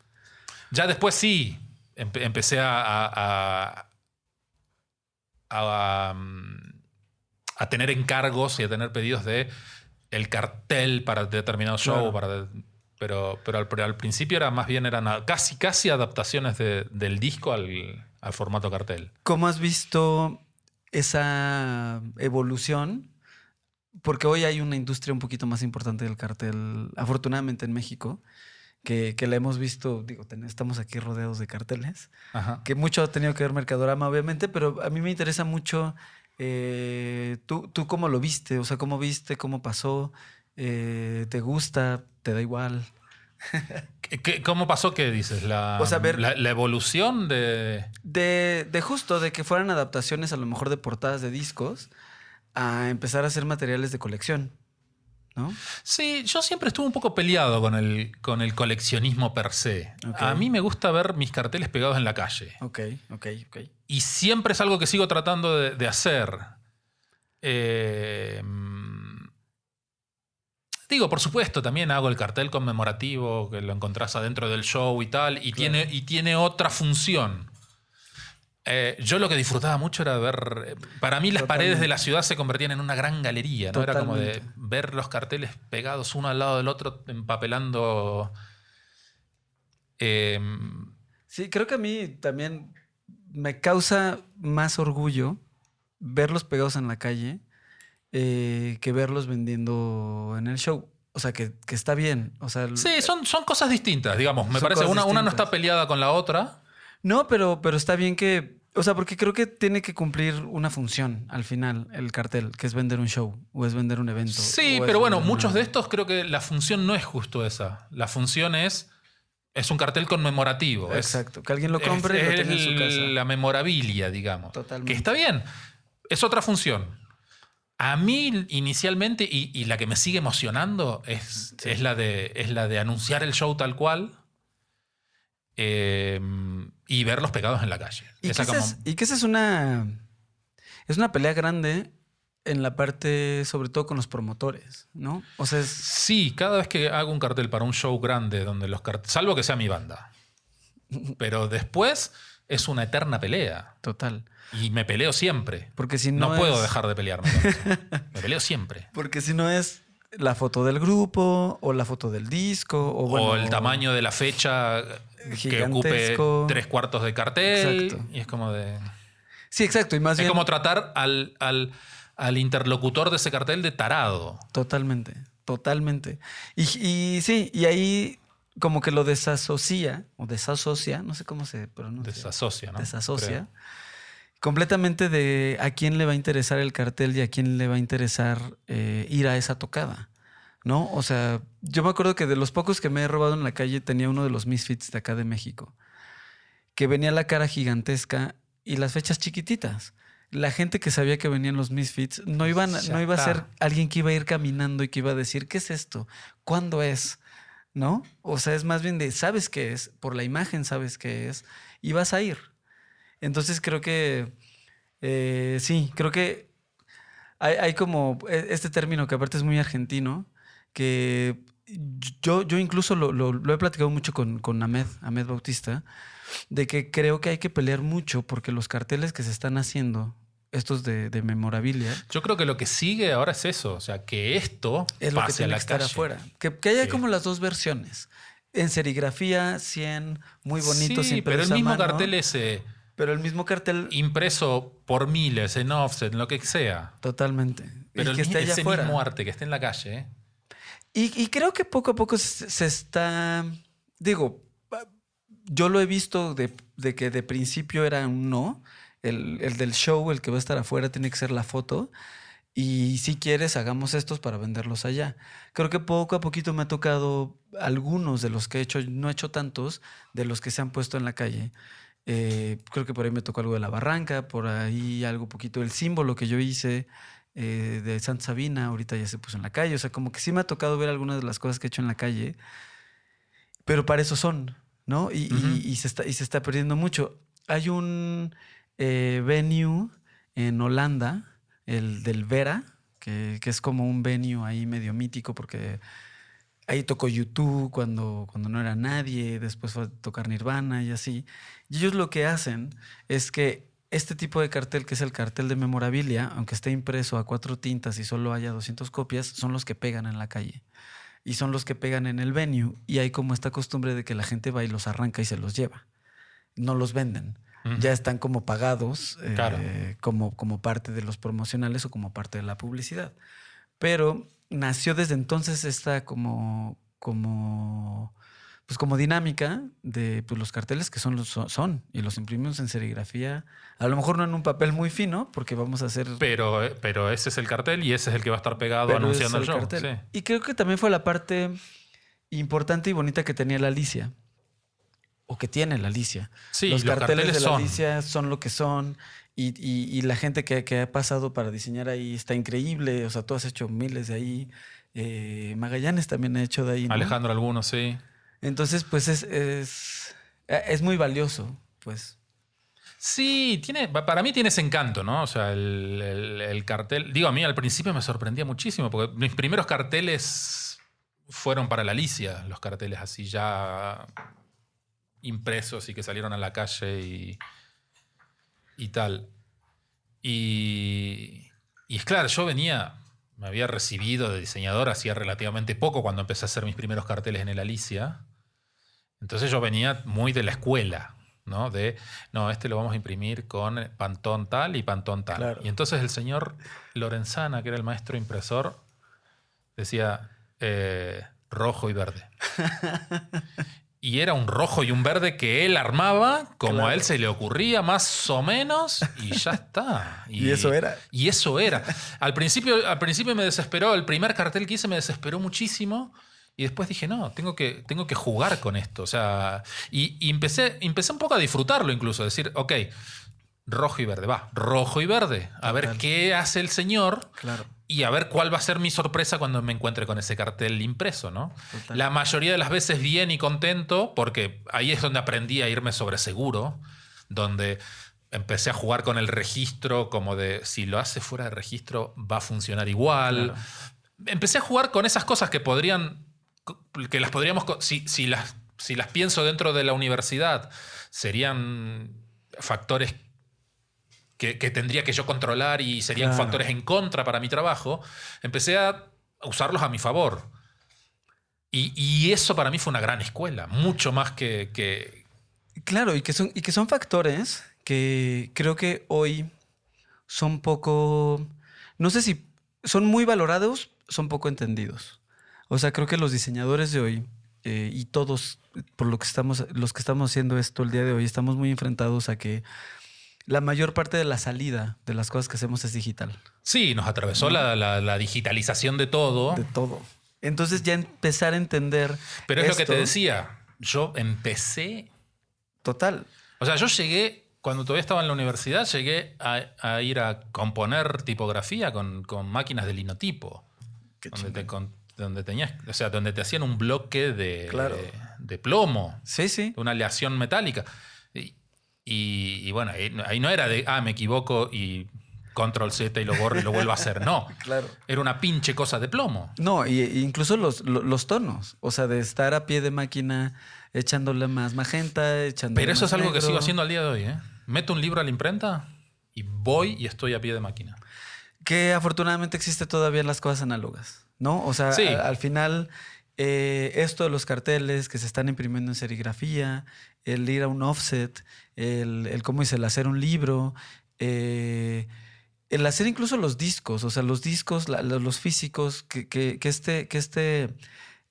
S3: Ya después sí, empe- empecé a, a, a- a, a tener encargos y a tener pedidos de el cartel para determinado show.
S2: Claro.
S3: Para pero, pero, al, pero al principio era más bien eran casi, casi adaptaciones de- del disco al, al formato cartel.
S2: ¿Cómo has visto esa evolución? Porque hoy hay una industria un poquito más importante del cartel, afortunadamente en México, que, que la hemos visto, digo, estamos aquí rodeados de carteles,
S3: Ajá.
S2: que mucho ha tenido que ver Mercadorama, obviamente, pero a mí me interesa mucho, eh, ¿tú, ¿tú cómo lo viste? O sea, ¿cómo viste? ¿Cómo pasó? Eh, ¿Te gusta? ¿Te da igual?
S3: ¿Qué- qué- ¿Cómo pasó? ¿Qué dices? La,
S2: O sea, ver-
S3: la, la evolución de...
S2: De, de justo, de que fueran adaptaciones a lo mejor de portadas de discos a empezar a hacer materiales de colección, ¿no?
S3: Sí, yo siempre estuve un poco peleado con el, con el coleccionismo per se.
S2: Ok.
S3: A mí me gusta ver mis carteles pegados en la calle.
S2: Ok, ok, ok.
S3: Y siempre es algo que sigo tratando de, de hacer. Eh, digo, por supuesto, también hago el cartel conmemorativo que lo encontrás adentro del show y tal, y, tiene, y tiene otra función. Eh, yo lo que disfrutaba mucho era ver. Para mí, las paredes de la ciudad se convertían en una gran galería, ¿no? Era como de ver los carteles pegados uno al lado del otro, empapelando. eh,
S2: Sí, creo que a mí también me causa más orgullo verlos pegados en la calle eh, que verlos vendiendo en el show. O sea, que, que está bien. O sea,
S3: sí, son, son cosas distintas, digamos. Me parece una, una no está peleada con la otra.
S2: No, pero, pero está bien que. O sea, porque creo que tiene que cumplir una función al final, el cartel, que es vender un show o es vender un evento.
S3: Sí,
S2: es
S3: pero bueno, muchos
S2: una-
S3: de estos creo que la función no es justo esa. La función es. Es un cartel conmemorativo. es-
S2: Exacto, que alguien lo compre y lo
S3: es
S2: tenga en su casa.
S3: La memorabilia, digamos.
S2: Totalmente.
S3: Que está bien. Es otra función. A mí, inicialmente, y, y la que me sigue emocionando, es,
S2: Sí.
S3: es, la de, es la de anunciar el show tal cual eh, y verlos pegados en la calle.
S2: Y que,
S3: Esa
S2: esa
S3: como-
S2: es, y que esa es una. Es una pelea grande en la parte, sobre todo con los promotores, ¿no? O sea, es.
S3: Sí, cada vez que hago un cartel para un show grande, donde los carteles. Salvo que sea mi banda. Pero después es una eterna pelea.
S2: Total.
S3: Y me peleo siempre.
S2: Porque si
S3: No,
S2: no.
S3: puedo dejar de pelearme. con eso. me peleo siempre.
S2: Porque si no es la foto del grupo o la foto del disco o, bueno,
S3: o el tamaño de la fecha que ocupe tres cuartos de cartel.
S2: Exacto.
S3: Y es como de.
S2: Sí, exacto. Y más
S3: Es
S2: bien.
S3: como tratar al, al, al interlocutor de ese cartel de tarado.
S2: Totalmente, totalmente. Y, y sí, y ahí como que lo desasocia, o desasocia, no sé cómo se pronuncia.
S3: Desasocia, ¿no?
S2: desasocia.
S3: Creo.
S2: Completamente de a quién le va a interesar el cartel y a quién le va a interesar eh, ir a esa tocada. ¿No? O sea, yo me acuerdo que de los pocos que me he robado en la calle tenía uno de los Misfits de acá de México. Que venía la cara gigantesca y las fechas chiquititas. La gente que sabía que venían los Misfits no, iban, no iba a ser alguien que iba a ir caminando y que iba a decir, ¿qué es esto? ¿Cuándo es? ¿No? O sea, es más bien de, sabes qué es, por la imagen sabes qué es, y vas a ir. Entonces creo que, eh, sí, creo que hay, como e- este término que aparte es muy argentino, que yo, yo incluso lo he platicado mucho con, con Ahmed, Ahmed Bautista, de que creo que hay que pelear mucho porque los carteles que se están haciendo, estos de, de memorabilia,
S3: Yo creo que lo que sigue ahora es eso. O sea, que esto
S2: es lo que
S3: pase a
S2: tiene
S3: la
S2: que estar
S3: calle.
S2: afuera. Que, que haya
S3: Sí.
S2: como las dos versiones. En serigrafía, 100, muy bonito,
S3: Sí,
S2: sin
S3: pero el mismo cartel ese
S2: Pero el mismo cartel,
S3: impreso por miles en offset, en lo que sea.
S2: totalmente.
S3: Pero
S2: y
S3: el
S2: que esté allá
S3: ese
S2: afuera.
S3: mismo arte que esté en la calle. ¿eh?
S2: Y, y creo que poco a poco se, se está. Digo, yo lo he visto de, de que de principio era un no. El, el del show, el que va a estar afuera, tiene que ser la foto. Y si quieres, hagamos estos para venderlos allá. Creo que poco a poquito me ha tocado algunos de los que he hecho, no he hecho tantos, de los que se han puesto en la calle. Eh, creo que por ahí me tocó algo de la barranca, por ahí algo poquito el símbolo que yo hice eh, de Santa Sabina, ahorita ya se puso en la calle. O sea, como que sí me ha tocado ver algunas de las cosas que he hecho en la calle, pero para eso son, ¿no? Y, y-
S3: Ujú.
S2: y se, está, y se está perdiendo mucho. Hay un eh, venue en Holanda, el del Vera, que, es como un venue ahí medio mítico porque ahí tocó YouTube cuando, cuando no era nadie, después fue a tocar Nirvana y así. Y ellos lo que hacen es que este tipo de cartel, que es el cartel de memorabilia, aunque esté impreso a cuatro tintas y solo haya 200 copias, son los que pegan en la calle. Y son los que pegan en el venue. Y hay como esta costumbre de que la gente va y los arranca y se los lleva. No los venden. Ya están como pagados eh, como, como parte de los promocionales o como parte de la publicidad. Pero nació desde entonces esta como, como, pues como dinámica de pues, los carteles que son, los, son, y los imprimimos en serigrafía. A lo mejor no en un papel muy fino, porque vamos a hacer...
S3: Pero, eh, pero ese es el cartel y ese es el que va a estar pegado anunciando
S2: es
S3: el show. sí.
S2: Y creo que también fue la parte importante y bonita que tenía la Alicia. O que tiene la Alicia.
S3: Sí,
S2: los,
S3: los
S2: carteles,
S3: carteles
S2: de la
S3: son.
S2: Alicia son lo que son. Y, y- y la gente que, que ha pasado para diseñar ahí está increíble. O sea, tú has hecho miles de ahí. Eh, Magallanes también ha hecho de ahí. ¿no?
S3: Alejandro algunos, sí.
S2: Entonces, pues es, es, es muy valioso, pues.
S3: Sí, tiene, pa- para mí tiene ese encanto, ¿no? O sea, el, el- el cartel. Digo, a mí al principio me sorprendía muchísimo, porque mis primeros carteles fueron para la Alicia, los carteles así ya impresos y que salieron a la calle y, y tal. Y, y es claro, yo venía, me había recibido de diseñador hacía relativamente poco cuando empecé a hacer mis primeros carteles en el Alicia. Entonces yo venía muy de la escuela, ¿no? De, no, este lo vamos a imprimir con pantón tal y pantón tal.
S2: Claro.
S3: Y entonces el señor Lorenzana, que era el maestro impresor, decía eh, rojo y verde. Y era un rojo y un verde que él armaba como
S2: Claro.
S3: a él se le ocurría, más o menos, y ya está.
S2: Y eso era.
S3: Y eso era. Al principio, al principio me desesperó, el primer cartel que hice me desesperó muchísimo. Y después dije, no, tengo que, tengo que jugar con esto. O sea, y, y empecé, empecé un poco a disfrutarlo incluso. Decir, ok, rojo y verde, va, rojo y verde. A ver qué hace el señor
S2: Claro.
S3: Y a ver cuál va a ser mi sorpresa cuando me encuentre con ese cartel impreso, ¿no? La mayoría de las veces bien y contento, porque ahí es donde aprendí a irme sobre seguro, donde empecé a jugar con el registro, como de si lo hace fuera de registro va a funcionar igual.
S2: Claro.
S3: Empecé a jugar con esas cosas que podrían, que las podríamos, si, si las, si las pienso dentro de la universidad, serían factores que, que tendría que yo controlar y serían
S2: Claro.
S3: factores en contra para mi trabajo, empecé a usarlos a mi favor. Y, y eso para mí fue una gran escuela, mucho más que... que-
S2: Claro, y que son, y que son factores que creo que hoy son poco, no sé si son muy valorados, son poco entendidos. O sea, creo que los diseñadores de hoy eh, y todos, por lo que estamos, los que estamos haciendo esto el día de hoy, estamos muy enfrentados a que la mayor parte de la salida de las cosas que hacemos es digital.
S3: Sí, nos atravesó la, la- la digitalización de todo,
S2: De todo. Entonces ya empezar a entender.
S3: pero es lo que te decía, yo empecé
S2: Total.
S3: O sea, yo llegué, cuando todavía estaba en la universidad, llegué a, a ir a componer tipografía con, con máquinas de linotipo.
S2: Qué
S3: Donde, te, con- donde tenías, o sea, donde te hacían un bloque de,
S2: Claro.
S3: de, de plomo,
S2: Sí, sí.
S3: una aleación metálica. Y, y- bueno, ahí, no- ahí no era de, ah, me equivoco y control Z y lo borro y lo vuelvo a hacer. No.
S2: Claro.
S3: Era una pinche cosa de plomo.
S2: No, y, y incluso los, lo- los tonos. O sea, de estar a pie de máquina echándole más magenta, echándole
S3: Pero eso
S2: más
S3: es algo que
S2: negro.
S3: sigo haciendo al día de hoy. ¿eh? Meto un libro a la imprenta y voy y estoy a pie de máquina.
S2: Que afortunadamente existe todavía en las cosas análogas, ¿no? O sea,
S3: Sí.
S2: a- al final, eh, esto de los carteles que se están imprimiendo en serigrafía, el ir a un offset, el, cómo dice, el hacer un libro, eh, el hacer incluso los discos, o sea, los discos, los físicos, que, que- que este, que este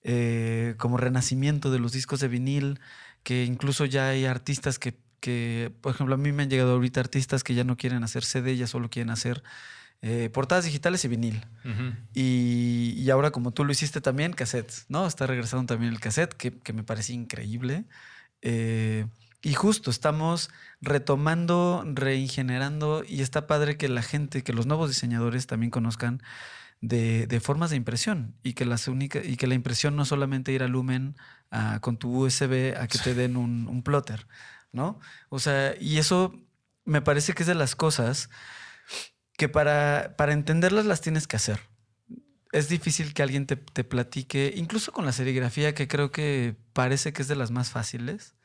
S2: eh, como renacimiento de los discos de vinil, que incluso ya hay artistas que que, por ejemplo, a mí me han llegado ahorita artistas que ya no quieren hacer CD, ya solo quieren hacer eh, portadas digitales y vinil.
S3: Ujú.
S2: Y, y ahora, como tú lo hiciste también, cassettes, ¿no? Está regresando también el cassette, que, que me parece increíble. Eh, y justo estamos retomando, reingenerando, y está padre que la gente, que los nuevos diseñadores también conozcan de, de formas de impresión y que, las única, y que la impresión no solamente ir a Lumen a- con tu USB a que te den un, un plotter, ¿no? O sea, y eso me parece que es de las cosas que para, para entenderlas las tienes que hacer. Es difícil que alguien te, te platique, incluso con la serigrafía, que creo que parece que es de las más fáciles,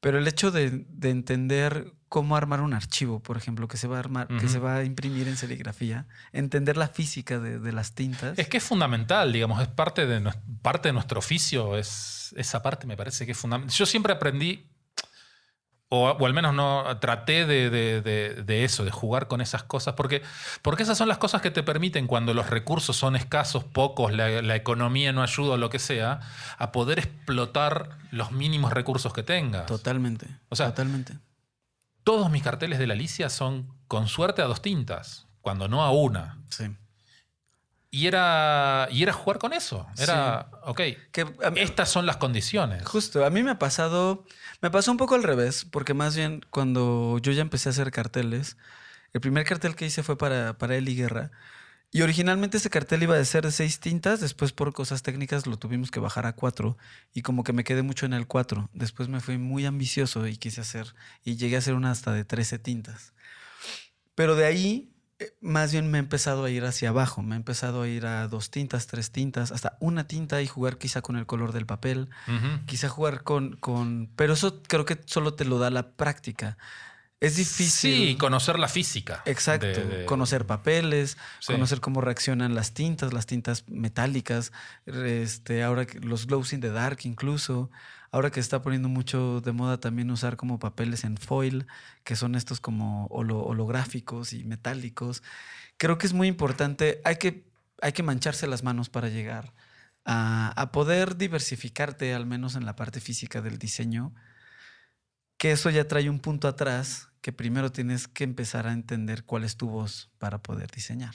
S2: pero el hecho de, de entender cómo armar un archivo, por ejemplo, que se va a armar, que
S3: Ujú.
S2: se va a imprimir en serigrafía, entender la física de, de las tintas.
S3: Es que es fundamental, digamos, es parte de, parte de nuestro oficio, es, esa parte me parece que es fundamental. Yo siempre aprendí, o, o al menos no traté de, de- de- de eso, de jugar con esas cosas, porque, porque esas son las cosas que te permiten, cuando los recursos son escasos, pocos, la, la economía no ayuda o lo que sea, a poder explotar los mínimos recursos que tengas.
S2: Totalmente.
S3: O sea,
S2: totalmente.
S3: Todos mis carteles de la Alicia son con suerte a dos tintas, cuando no a una.
S2: Sí.
S3: Y era, y era jugar con eso. Era, ok,
S2: Que mí-
S3: estas son las condiciones.
S2: Justo, a mí me ha pasado, me pasó un poco al revés, porque más bien cuando yo ya empecé a hacer carteles, el primer cartel que hice fue para, para Eli Guerra, y originalmente ese cartel iba a ser de seis tintas, después por cosas técnicas lo tuvimos que bajar a cuatro, y como que me quedé mucho en el cuatro, después me fui muy ambicioso y quise hacer, y llegué a hacer una hasta de 13 tintas. Pero de ahí, más bien me he empezado a ir hacia abajo, me he empezado a ir a dos tintas, tres tintas, hasta una tinta y jugar quizá con el color del papel quizá jugar con, con... Pero eso creo que solo te lo da la práctica. Es difícil.
S3: Sí, conocer la física.
S2: Exacto.
S3: de- de-
S2: Conocer papeles,
S3: Sí.
S2: conocer cómo reaccionan las tintas, las tintas metálicas, este, ahora los glows in the dark incluso. Ahora que está poniendo mucho de moda también usar como papeles en foil, que son estos como holo- holográficos y metálicos. Creo que es muy importante. Hay que, hay que mancharse las manos para llegar a, a poder diversificarte, al menos en la parte física del diseño. Que eso ya trae un punto atrás, que primero tienes que empezar a entender cuál es tu voz para poder diseñar.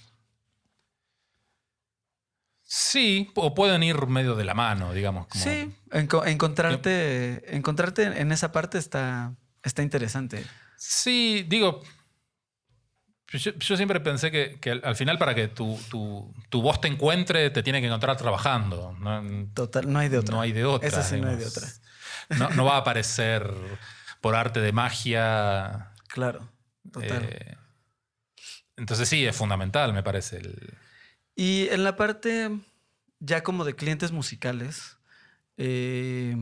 S3: Sí, o pueden ir medio de la mano, digamos. como-
S2: Sí, enco- encontrarte, encontrarte en esa parte está, está interesante.
S3: Sí, digo. Yo, yo siempre pensé que, que al, al final, para que tu, tu- tu voz te encuentre, te tiene que encontrar trabajando. No,
S2: Total, no hay de otra.
S3: No hay de otra.
S2: Esa sí no hay de otra.
S3: No, no va a aparecer por arte de magia.
S2: Claro, total.
S3: eh, entonces sí, es fundamental, me parece. el-
S2: Y en la parte ya como de clientes musicales, eh,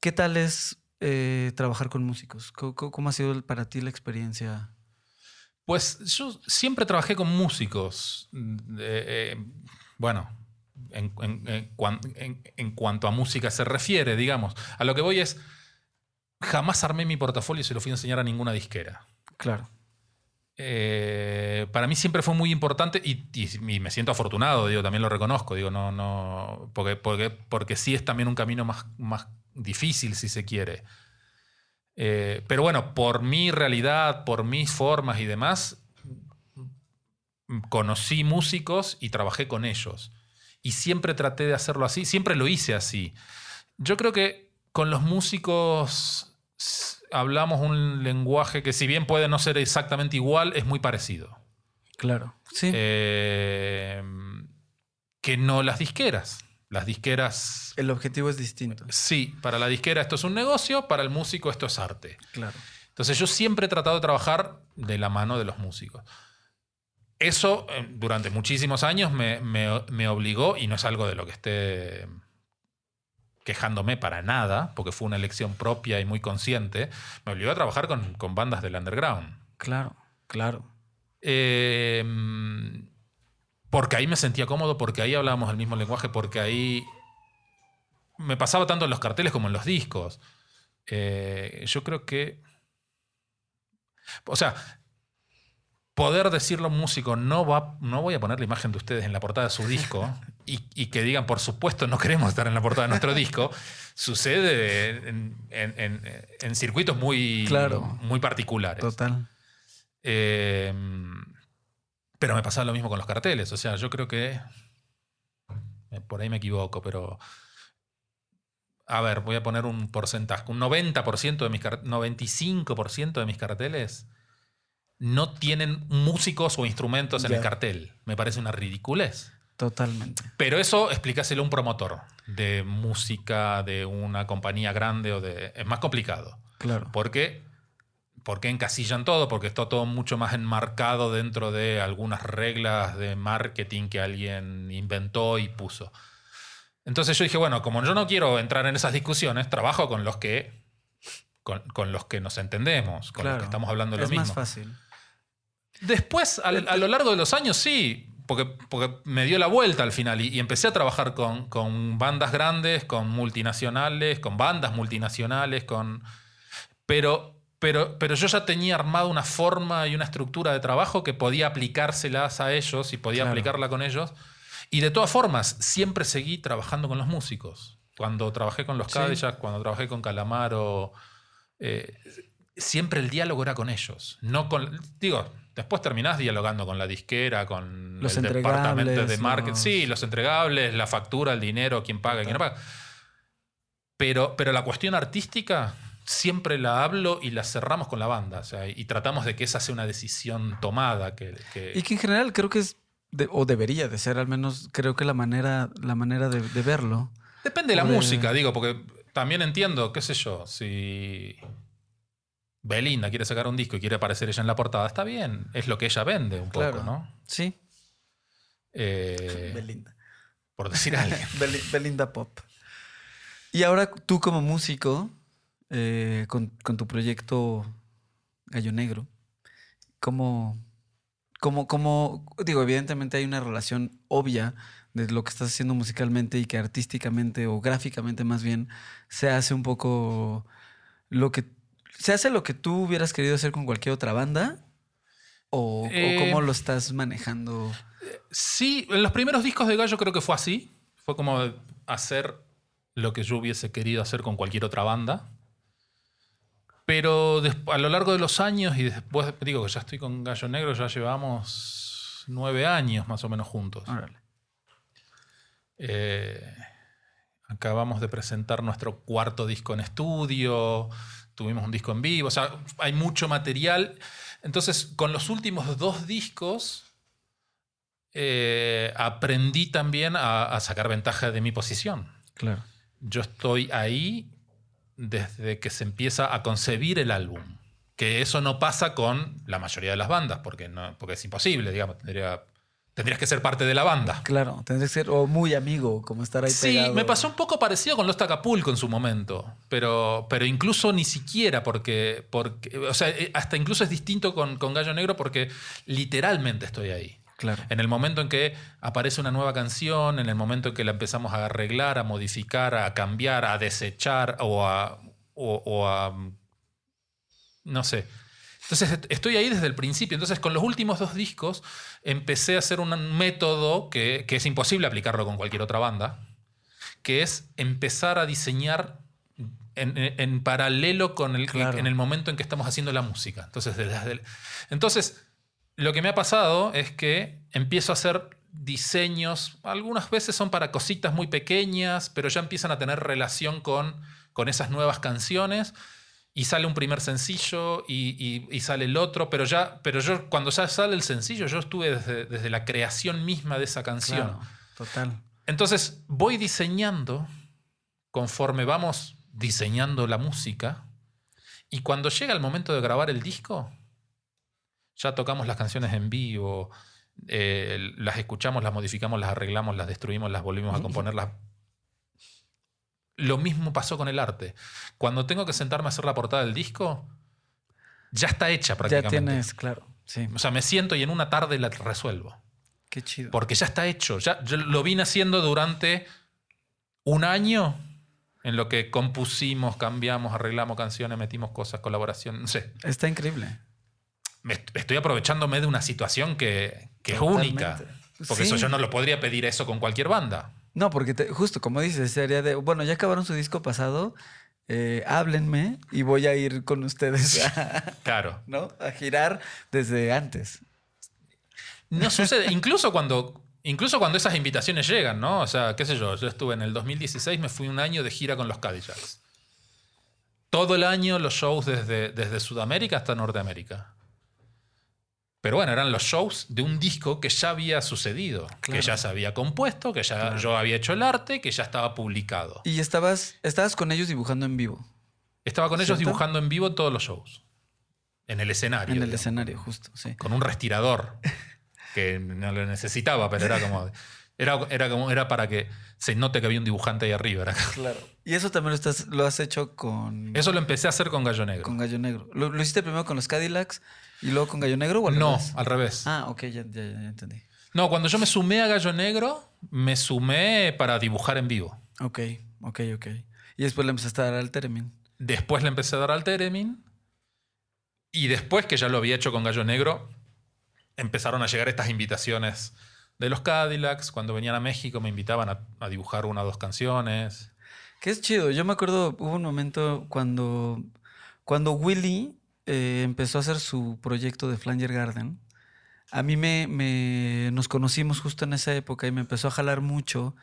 S2: ¿qué tal es eh, trabajar con músicos? ¿Cómo, ha sido para ti la experiencia?
S3: Pues yo siempre trabajé con músicos. Mm, eh, bueno, en- en cuanto a música se refiere, digamos. A lo que voy es, jamás armé mi portafolio y se lo fui a enseñar a ninguna disquera.
S2: Claro.
S3: Eh, para mí siempre fue muy importante y, me siento afortunado, digo, también lo reconozco, digo, no, no, porque, porque, porque sí es también un camino más, más difícil, si se quiere. Eh, pero bueno, por mi realidad, por mis formas y demás, conocí músicos y trabajé con ellos. Y siempre traté de hacerlo así, siempre lo hice así. Yo creo que con los músicos hablamos un lenguaje que si bien puede no ser exactamente igual, es muy parecido.
S2: Claro. Sí.
S3: Eh, que no las disqueras. Las disqueras,
S2: el objetivo es distinto.
S3: sí, para la disquera esto es un negocio, para el músico esto es arte.
S2: Claro.
S3: Entonces yo siempre he tratado de trabajar de la mano de los músicos. Eso eh, durante muchísimos años me, me- me obligó, y no es algo de lo que esté quejándome para nada, porque fue una elección propia y muy consciente, me obligó a trabajar con, con bandas del underground.
S2: Claro. Claro.
S3: Eh, porque ahí me sentía cómodo, porque ahí hablábamos el mismo lenguaje, porque ahí me pasaba tanto en los carteles como en los discos. Eh, yo creo que. O sea, poder decirle a un músico, no, va, no voy a poner la imagen de ustedes en la portada de su disco, y, que digan, por supuesto, no queremos estar en la portada de nuestro disco, sucede en, en- en- en circuitos muy,
S2: Claro.
S3: muy particulares.
S2: Total.
S3: Eh, pero me pasaba lo mismo con los carteles. O sea, yo creo que. eh, Por ahí me equivoco, pero. A ver, voy a poner un porcentaje. Un 90% de mis car- 95% de mis carteles no tienen músicos o instrumentos en el cartel. Me parece una ridiculez.
S2: Totalmente.
S3: Pero eso explícaselo a un promotor de música, de una compañía grande o de. Es más complicado.
S2: Claro.
S3: ¿Por qué? Porque encasillan todo, porque está todo mucho más enmarcado dentro de algunas reglas de marketing que alguien inventó y puso. Entonces yo dije, bueno, como yo no quiero entrar en esas discusiones, trabajo con los que, con, con los que nos entendemos, con los
S2: Claro.
S3: que estamos hablando lo
S2: es
S3: mismo.
S2: más fácil.
S3: Después, al- a lo largo de los años, sí, porque, porque me dio la vuelta al final y, y empecé a trabajar con, con bandas grandes, con multinacionales, con bandas multinacionales, con... Pero, pero, pero yo ya tenía armado una forma y una estructura de trabajo que podía aplicárselas a ellos y podía
S2: Claro.
S3: aplicarla con ellos. Y de todas formas, siempre seguí trabajando con los músicos. Cuando trabajé con los
S2: Sí.
S3: Cadillac, cuando trabajé con Calamaro, eh, siempre el diálogo era con ellos. No con, digo, después terminás dialogando con la disquera, con
S2: Los
S3: el departamento de marketing. Sí, los entregables, la factura, el dinero, quién paga, quién no paga. Pero, pero la cuestión artística siempre la hablo y la cerramos con la banda. o sea, y tratamos de que esa sea una decisión tomada. Que, que-
S2: Y que en general creo que es, de- o debería de ser, al menos creo que la manera, la manera de, de verlo.
S3: Depende de la
S2: de-
S3: música, digo, porque también entiendo, qué sé yo, si Belinda quiere sacar un disco y quiere aparecer ella en la portada, está bien, es lo que ella vende un poco. ¿no?
S2: Sí.
S3: Eh,
S2: Belinda.
S3: por decir algo.
S2: Beli- Belinda Pop. Y ahora tú como músico, eh, con, con tu proyecto Gallo Negro, ¿cómo, cómo, cómo, digo, evidentemente hay una relación obvia de lo que estás haciendo musicalmente y que artísticamente o gráficamente más bien se hace un poco lo que, se hace lo que tú hubieras querido hacer con cualquier otra banda? ¿O, o
S3: Eh,
S2: cómo lo estás manejando?
S3: Sí, en los primeros discos de Gallo creo que fue así. Fue como hacer lo que yo hubiese querido hacer con cualquier otra banda. Pero a lo largo de los años, y después digo que ya estoy con Gallo Negro, ya llevamos nueve años más o menos juntos.
S2: Órale.
S3: Eh, acabamos de presentar nuestro cuarto disco en estudio, tuvimos un disco en vivo, o sea, hay mucho material. Entonces, con los últimos dos discos, eh, aprendí también a, a sacar ventaja de mi posición.
S2: Claro.
S3: Yo estoy ahí desde que se empieza a concebir el álbum. Que eso no pasa con la mayoría de las bandas, porque, no, porque es imposible, digamos. Tendría- tendrías que ser parte de la banda.
S2: Claro, tendría que ser o muy amigo, como estar ahí
S3: Sí,
S2: pegado.
S3: me pasó un poco parecido con Los Acapulco en su momento, pero, pero incluso ni siquiera porque, porque, o sea, eh, hasta incluso es distinto con, con Gallo Negro porque literalmente estoy ahí.
S2: Claro.
S3: En el momento en que aparece una nueva canción, en el momento en que la empezamos a arreglar, a modificar, a cambiar, a desechar o a, o, o a no sé. Entonces est- estoy ahí desde el principio. Entonces con los últimos dos discos empecé a hacer un método que, que es imposible aplicarlo con cualquier otra banda, que es empezar a diseñar en, en- en paralelo con el,
S2: Claro.
S3: en el momento en que estamos haciendo la música. Entonces, entonces, lo que me ha pasado es que empiezo a hacer diseños, algunas veces son para cositas muy pequeñas, pero ya empiezan a tener relación con, con esas nuevas canciones y sale un primer sencillo y, y- y sale el otro, pero ya, pero yo cuando ya sale el sencillo, yo estuve desde, desde la creación misma de esa canción.
S2: Claro, total.
S3: Entonces voy diseñando conforme vamos diseñando la música y cuando llega el momento de grabar el disco, ya tocamos las canciones en vivo, eh, las escuchamos, las modificamos, las arreglamos, las destruimos, las volvimos a componerlas. Lo mismo pasó con el arte. Cuando tengo que sentarme a hacer la portada del disco, ya está hecha
S2: Ya
S3: prácticamente.
S2: tienes, claro. Sí.
S3: O sea, me siento y en una tarde la resuelvo.
S2: Qué chido.
S3: Porque ya está hecho. Ya, yo lo vine haciendo durante un año en lo que compusimos, cambiamos, arreglamos canciones, metimos cosas, colaboración. No sé.
S2: Está increíble.
S3: Me estoy aprovechándome de una situación que, que es única. Porque
S2: Sí.
S3: eso yo no lo podría pedir eso con cualquier banda.
S2: No, porque te- justo como dices, sería de, bueno, ya acabaron su disco pasado, eh, háblenme y voy a ir con ustedes a,
S3: Claro.
S2: ¿no? a girar desde antes.
S3: No sucede. incluso cuando. Incluso cuando esas invitaciones llegan, ¿no? O sea, qué sé yo, yo estuve en el 2016, me fui un año de gira con los Cadillacs. Todo el año los shows desde, desde Sudamérica hasta Norteamérica. Pero bueno, eran los shows de un disco que ya había sucedido,
S2: Claro.
S3: que ya se había compuesto, que ya
S2: Claro.
S3: yo había hecho el arte, que ya estaba publicado.
S2: Y estabas, estabas con ellos dibujando en vivo,
S3: Estaba con ellos dibujando en vivo todos los shows. En el escenario.
S2: en el
S3: digamos.
S2: escenario, justo, sí.
S3: con un respirador que no lo necesitaba, pero era como era, era como era para que se note que había un dibujante ahí arriba. era-
S2: Claro. Y eso también lo, estás, lo has hecho con,
S3: Eso lo empecé a hacer con Gallo Negro.
S2: con Gallo Negro. ¿Lo, lo hiciste primero con los Cadillacs y luego con Gallo Negro o al
S3: no,
S2: revés?
S3: al revés.
S2: Ah, ok, ya, ya, ya entendí.
S3: No, cuando yo me sumé a Gallo Negro, me sumé para dibujar en vivo.
S2: Ok, ok, ok. Y después le empezaste a dar al Teremin.
S3: Después le empecé a dar al Teremin. Y después que ya lo había hecho con Gallo Negro, empezaron a llegar estas invitaciones de los Cadillacs. Cuando venían a México me invitaban a, dibujar una o dos canciones.
S2: Que es chido. Yo me acuerdo, hubo un momento cuando, cuando Willy eh, empezó a hacer su proyecto de Flanger Garden. A mí me, me- nos conocimos justo en esa época y me empezó a jalar mucho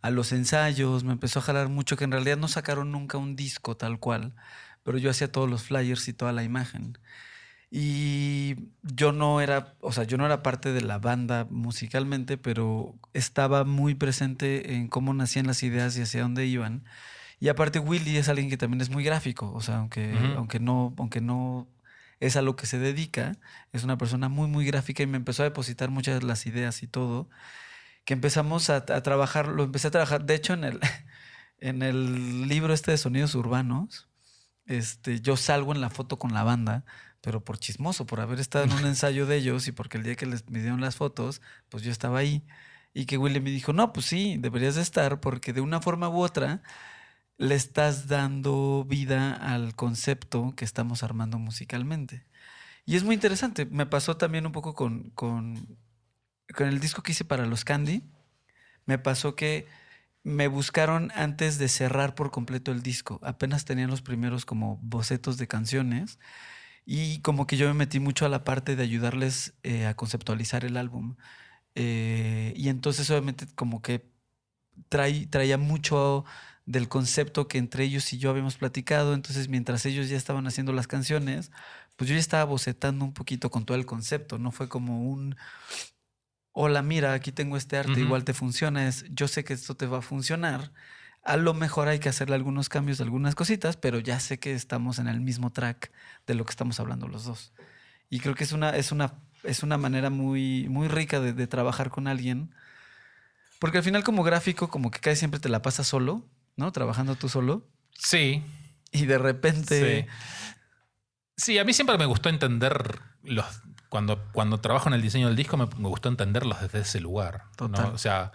S2: a los ensayos, me empezó a jalar mucho, que en realidad no sacaron nunca un disco tal cual, pero yo hacía todos los flyers y toda la imagen. Y yo no era, o sea, yo no era parte de la banda musicalmente, pero estaba muy presente en cómo nacían las ideas y hacia dónde iban. Y aparte Willy es alguien que también es muy gráfico, o sea, aunque,
S3: Ujú.
S2: aunque, no, aunque no es a lo que se dedica, es una persona muy, muy gráfica y me empezó a depositar muchas de las ideas y todo, que empezamos a, a trabajar, lo empecé a trabajar, de hecho en el, en el libro este de sonidos urbanos, este, yo salgo en la foto con la banda, pero por chismoso, por haber estado en un ensayo de ellos y porque el día que les me dieron las fotos, pues yo estaba ahí. Y que Willy me dijo, no, pues sí, deberías de estar porque de una forma u otra le estás dando vida al concepto que estamos armando musicalmente. Y es muy interesante. Me pasó también un poco con, con, con el disco que hice para los Candy. Me pasó que me buscaron antes de cerrar por completo el disco. Apenas tenían los primeros como bocetos de canciones. Y como que yo me metí mucho a la parte de ayudarles eh, a conceptualizar el álbum. Eh, y entonces obviamente como que traí- traía mucho del concepto que entre ellos y yo habíamos platicado. Entonces mientras ellos ya estaban haciendo las canciones, pues yo ya estaba bocetando un poquito con todo el concepto. No fue como un, hola, mira, aquí tengo este arte, igual te funciona. Es, yo sé que esto te va a funcionar. A lo mejor hay que hacerle algunos cambios de algunas cositas, pero ya sé que estamos en el mismo track de lo que estamos hablando los dos. Y creo que es una, es una, es una manera muy, muy rica de, de trabajar con alguien. Porque al final como gráfico, como que casi siempre te la pasas solo, ¿no? Trabajando tú solo.
S3: Sí,
S2: Y de repente...
S3: Sí. Sí, a mí siempre me gustó entender los. Cuando, cuando trabajo en el diseño del disco, me, me gustó entenderlos desde ese lugar. O sea,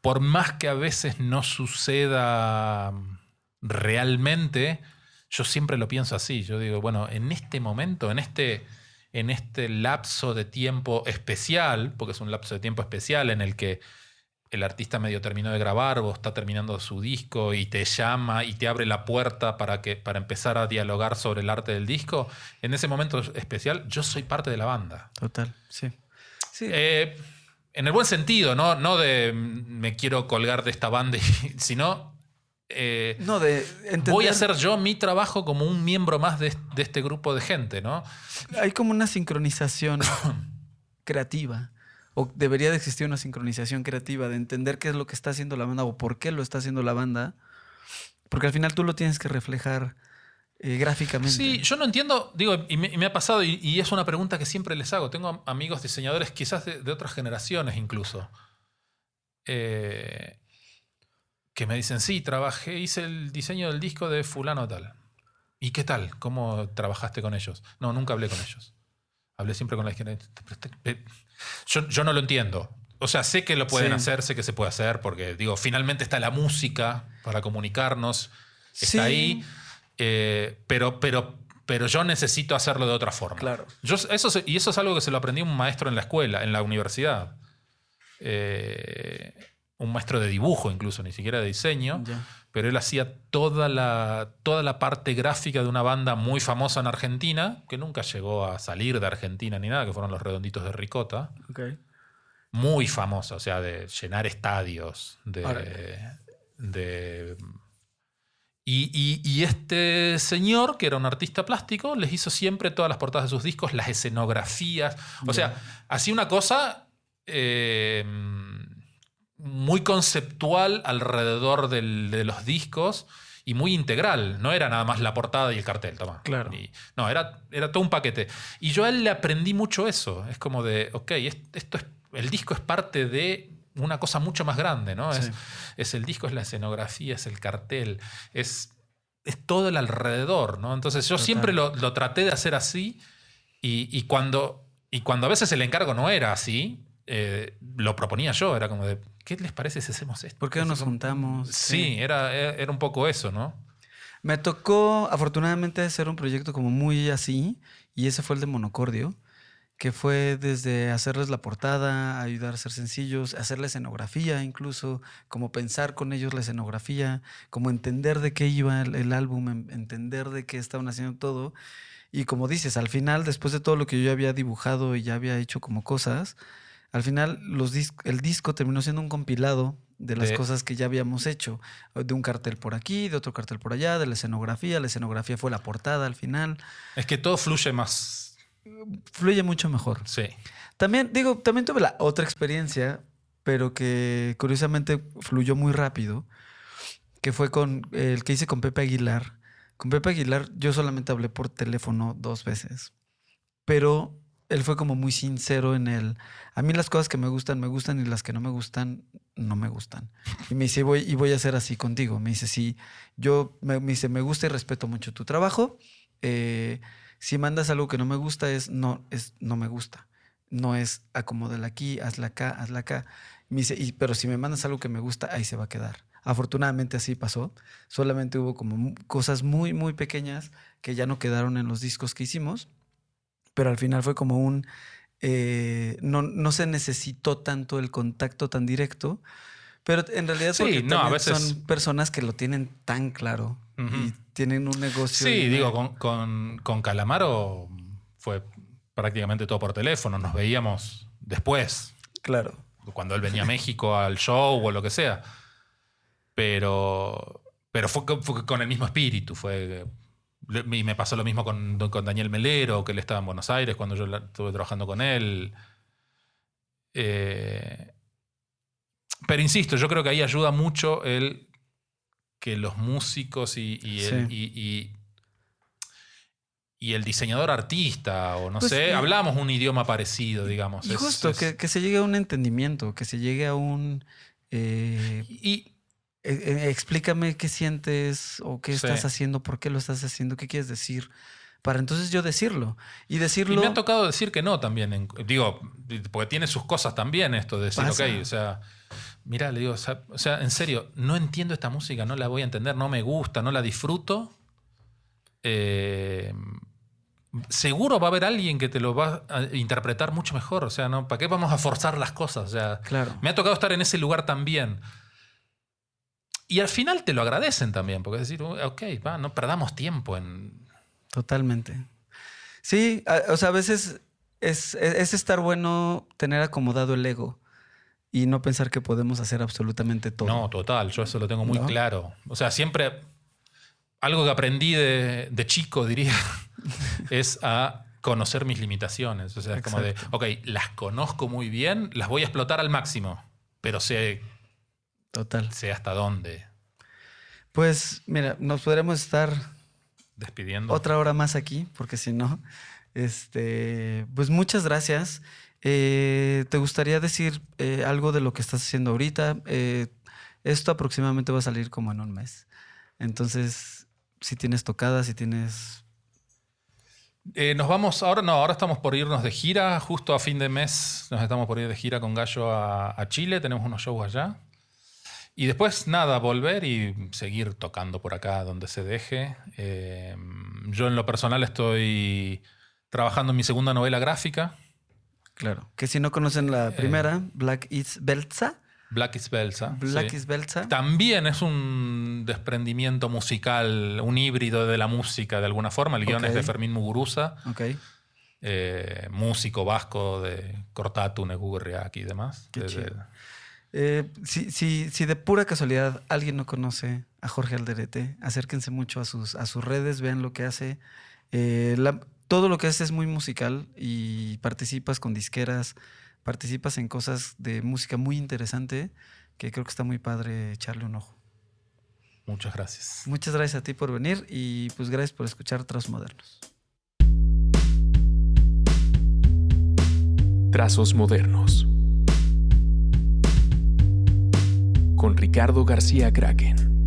S3: por más que a veces no suceda realmente, yo siempre lo pienso así. Yo digo, bueno, en este momento, en este, en este lapso de tiempo especial, porque es un lapso de tiempo especial en el que el artista medio terminó de grabar o está terminando su disco y te llama y te abre la puerta para, que, para empezar a dialogar sobre el arte del disco, en ese momento especial yo soy parte de la banda.
S2: Total, sí. Sí,
S3: Eh, en el buen sentido, no, no de mm, me quiero colgar de esta banda, sino eh,
S2: no, de entender...
S3: voy a hacer yo mi trabajo como un miembro más de, de este grupo de gente, ¿no?
S2: Hay como una sincronización creativa. O debería de existir una sincronización creativa de entender qué es lo que está haciendo la banda o por qué lo está haciendo la banda. Porque al final tú lo tienes que reflejar eh, gráficamente.
S3: Sí, yo no entiendo, digo, y me, ha pasado, y, es una pregunta que siempre les hago. Tengo amigos diseñadores, quizás de, otras generaciones incluso, eh, que me dicen, sí, trabajé, hice el diseño del disco de fulano tal. ¿Y qué tal? ¿Cómo trabajaste con ellos? No, nunca hablé con ellos. Hablé siempre con la. Yo, yo no lo entiendo. O sea, sé que lo pueden
S2: Sí.
S3: hacer, sé que se puede hacer, porque digo, finalmente está la música para comunicarnos, está
S2: Sí.
S3: ahí, eh, pero, pero, pero yo necesito hacerlo de otra forma.
S2: Claro.
S3: Yo, eso, y eso es algo que se lo aprendí a un maestro en la escuela, en la universidad. eh, un maestro de dibujo incluso, ni siquiera de diseño, pero él hacía toda la, toda la parte gráfica de una banda muy famosa en Argentina, que nunca llegó a salir de Argentina ni nada, que fueron los Redonditos de Ricota. Muy famosa, o sea, de llenar estadios, de... De y, y- y este señor, que era un artista plástico, les hizo siempre todas las portadas de sus discos, las escenografías. O sea, hacía una cosa eh, muy conceptual alrededor del- de los discos y muy integral. No era nada más la portada y el cartel, toma.
S2: Claro.
S3: Y- no, era, era todo un paquete. Y yo a él le aprendí mucho eso. Es como de, ok, es- esto es, el disco es parte de una cosa mucho más grande, ¿no?
S2: Sí.
S3: Es, es el disco, es la escenografía, es el cartel, es, es todo el alrededor, ¿no? Entonces yo
S2: Total.
S3: siempre lo, lo traté de hacer así y, y cuando, y cuando a veces el encargo no era así, eh, lo proponía yo, era como de, ¿qué les parece si hacemos esto?
S2: ¿Por qué no nos juntamos?
S3: Sí, era, era un poco eso, ¿no?
S2: Me tocó, afortunadamente, hacer un proyecto como muy así, y ese fue el de Monocordio, que fue desde hacerles la portada, ayudar a ser sencillos, hacer la escenografía incluso, como pensar con ellos la escenografía, como entender de qué iba el, el álbum, en- entender de qué estaban haciendo todo. Y como dices, al final, después de todo lo que yo ya había dibujado y ya había hecho como cosas, al final los dis- el disco terminó siendo un compilado de las
S3: De-
S2: cosas que ya habíamos hecho, de un cartel por aquí, de otro cartel por allá, de la escenografía, la escenografía fue la portada al final,
S3: Es que todo fluye más.
S2: fluye mucho mejor.
S3: Sí.
S2: También, digo, también tuve la otra experiencia, pero que curiosamente fluyó muy rápido, que fue con el que hice con Pepe Aguilar. Con Pepe Aguilar yo solamente hablé por teléfono dos veces, pero él fue como muy sincero en el, a mí las cosas que me gustan me gustan y las que no me gustan no me gustan. Y me dice, voy, y voy a hacer así contigo. Me dice, sí, yo, me, dice, me gusta y respeto mucho tu trabajo. eh, si mandas algo que no me gusta, es no, es no me gusta. No es acomódala aquí, hazla acá, hazla acá. Me dice, y, pero si me mandas algo que me gusta, ahí se va a quedar. Afortunadamente así pasó. Solamente hubo como cosas muy, muy pequeñas que ya no quedaron en los discos que hicimos. Pero al final fue como un... eh, no, no se necesitó tanto el contacto tan directo. Pero en realidad
S3: Sí,
S2: porque
S3: no, a
S2: también
S3: veces-
S2: son personas que lo tienen tan claro y tienen un negocio.
S3: Sí, digo, con, con, con Calamaro fue prácticamente todo por teléfono. Nos veíamos después,
S2: Claro.
S3: cuando él venía a México al show o lo que sea. Pero, pero fue, con- fue con el mismo espíritu. Fue, y me pasó lo mismo con, con Daniel Melero, que él estaba en Buenos Aires cuando yo la- estuve trabajando con él. Eh, pero insisto, yo creo que ahí ayuda mucho el que los músicos y, y el,
S2: Sí.
S3: y- y- y el diseñador artista, o no
S2: Pues,
S3: sé,
S2: y-
S3: hablamos un idioma parecido, digamos.
S2: Y
S3: Es-
S2: justo,
S3: es-
S2: que, que se llegue a un entendimiento, que se llegue a un... eh,
S3: y,
S2: eh, eh, explícame qué sientes o qué
S3: Sí.
S2: estás haciendo, por qué lo estás haciendo, qué quieres decir, para entonces yo decirlo. Y
S3: Y
S2: decirlo...
S3: me ha tocado decir que no también. en- digo, porque tiene sus cosas también esto de decir,
S2: Pasa.
S3: ok, o sea, mira, le digo, o sea, o sea, en serio, no entiendo esta música, no la voy a entender, no me gusta, no la disfruto. Eh, seguro va a haber alguien que te lo va a interpretar mucho mejor. O sea, ¿no? ¿para qué vamos a forzar las cosas? O sea,
S2: Claro.
S3: me ha tocado estar en ese lugar también. Y al final te lo agradecen también, porque es decir, ok, va, no perdamos tiempo en,
S2: Totalmente. Sí, a- o sea, a veces es, es estar bueno tener acomodado el ego y no pensar que podemos hacer absolutamente todo.
S3: No, total, yo eso lo tengo muy
S2: ¿No?
S3: claro. O sea, siempre algo que aprendí de, de chico, diría, es a conocer mis limitaciones. O sea, es como de,
S2: Exacto.
S3: ok, las conozco muy bien, las voy a explotar al máximo, pero sé,
S2: Total.
S3: sé hasta dónde.
S2: Pues mira, nos podremos estar
S3: Despidiendo.
S2: otra hora más aquí, porque si no, este, pues muchas gracias. Eh, ¿Te gustaría decir eh, algo de lo que estás haciendo ahorita? Eh, esto aproximadamente va a salir como en un mes. Entonces, si tienes tocadas, si tienes...
S3: Nos vamos, ahora no, ahora estamos por irnos de gira, justo a fin de mes nos estamos por ir de gira con Gallo a, a Chile, tenemos unos shows allá. Y después, nada, volver y seguir tocando por acá donde se deje. Eh, yo en lo personal estoy trabajando en mi segunda novela gráfica,
S2: Claro. Que si no conocen la
S3: Eh.
S2: primera, Black is Belza.
S3: Black is Belsa.
S2: Black
S3: sí.
S2: is Belza.
S3: También es un desprendimiento musical, un híbrido de la música de alguna forma. El guion
S2: Ok.
S3: es de Fermín Muguruza,
S2: Ok.
S3: eh, músico vasco de Cortatu, Negurriak y demás.
S2: Qué
S3: De-
S2: chido.
S3: de-
S2: Eh, si, si, si de pura casualidad alguien no conoce a Jorge Alderete, acérquense mucho a sus, a sus redes, vean lo que hace. Eh, la- todo lo que hace es muy musical y participas con disqueras, participas en cosas de música muy interesante que creo que está muy padre echarle un ojo.
S3: Muchas gracias.
S2: Muchas gracias a ti por venir y pues gracias por escuchar Tras Modernos.
S1: Trazos modernos. Con Ricardo García Kraken.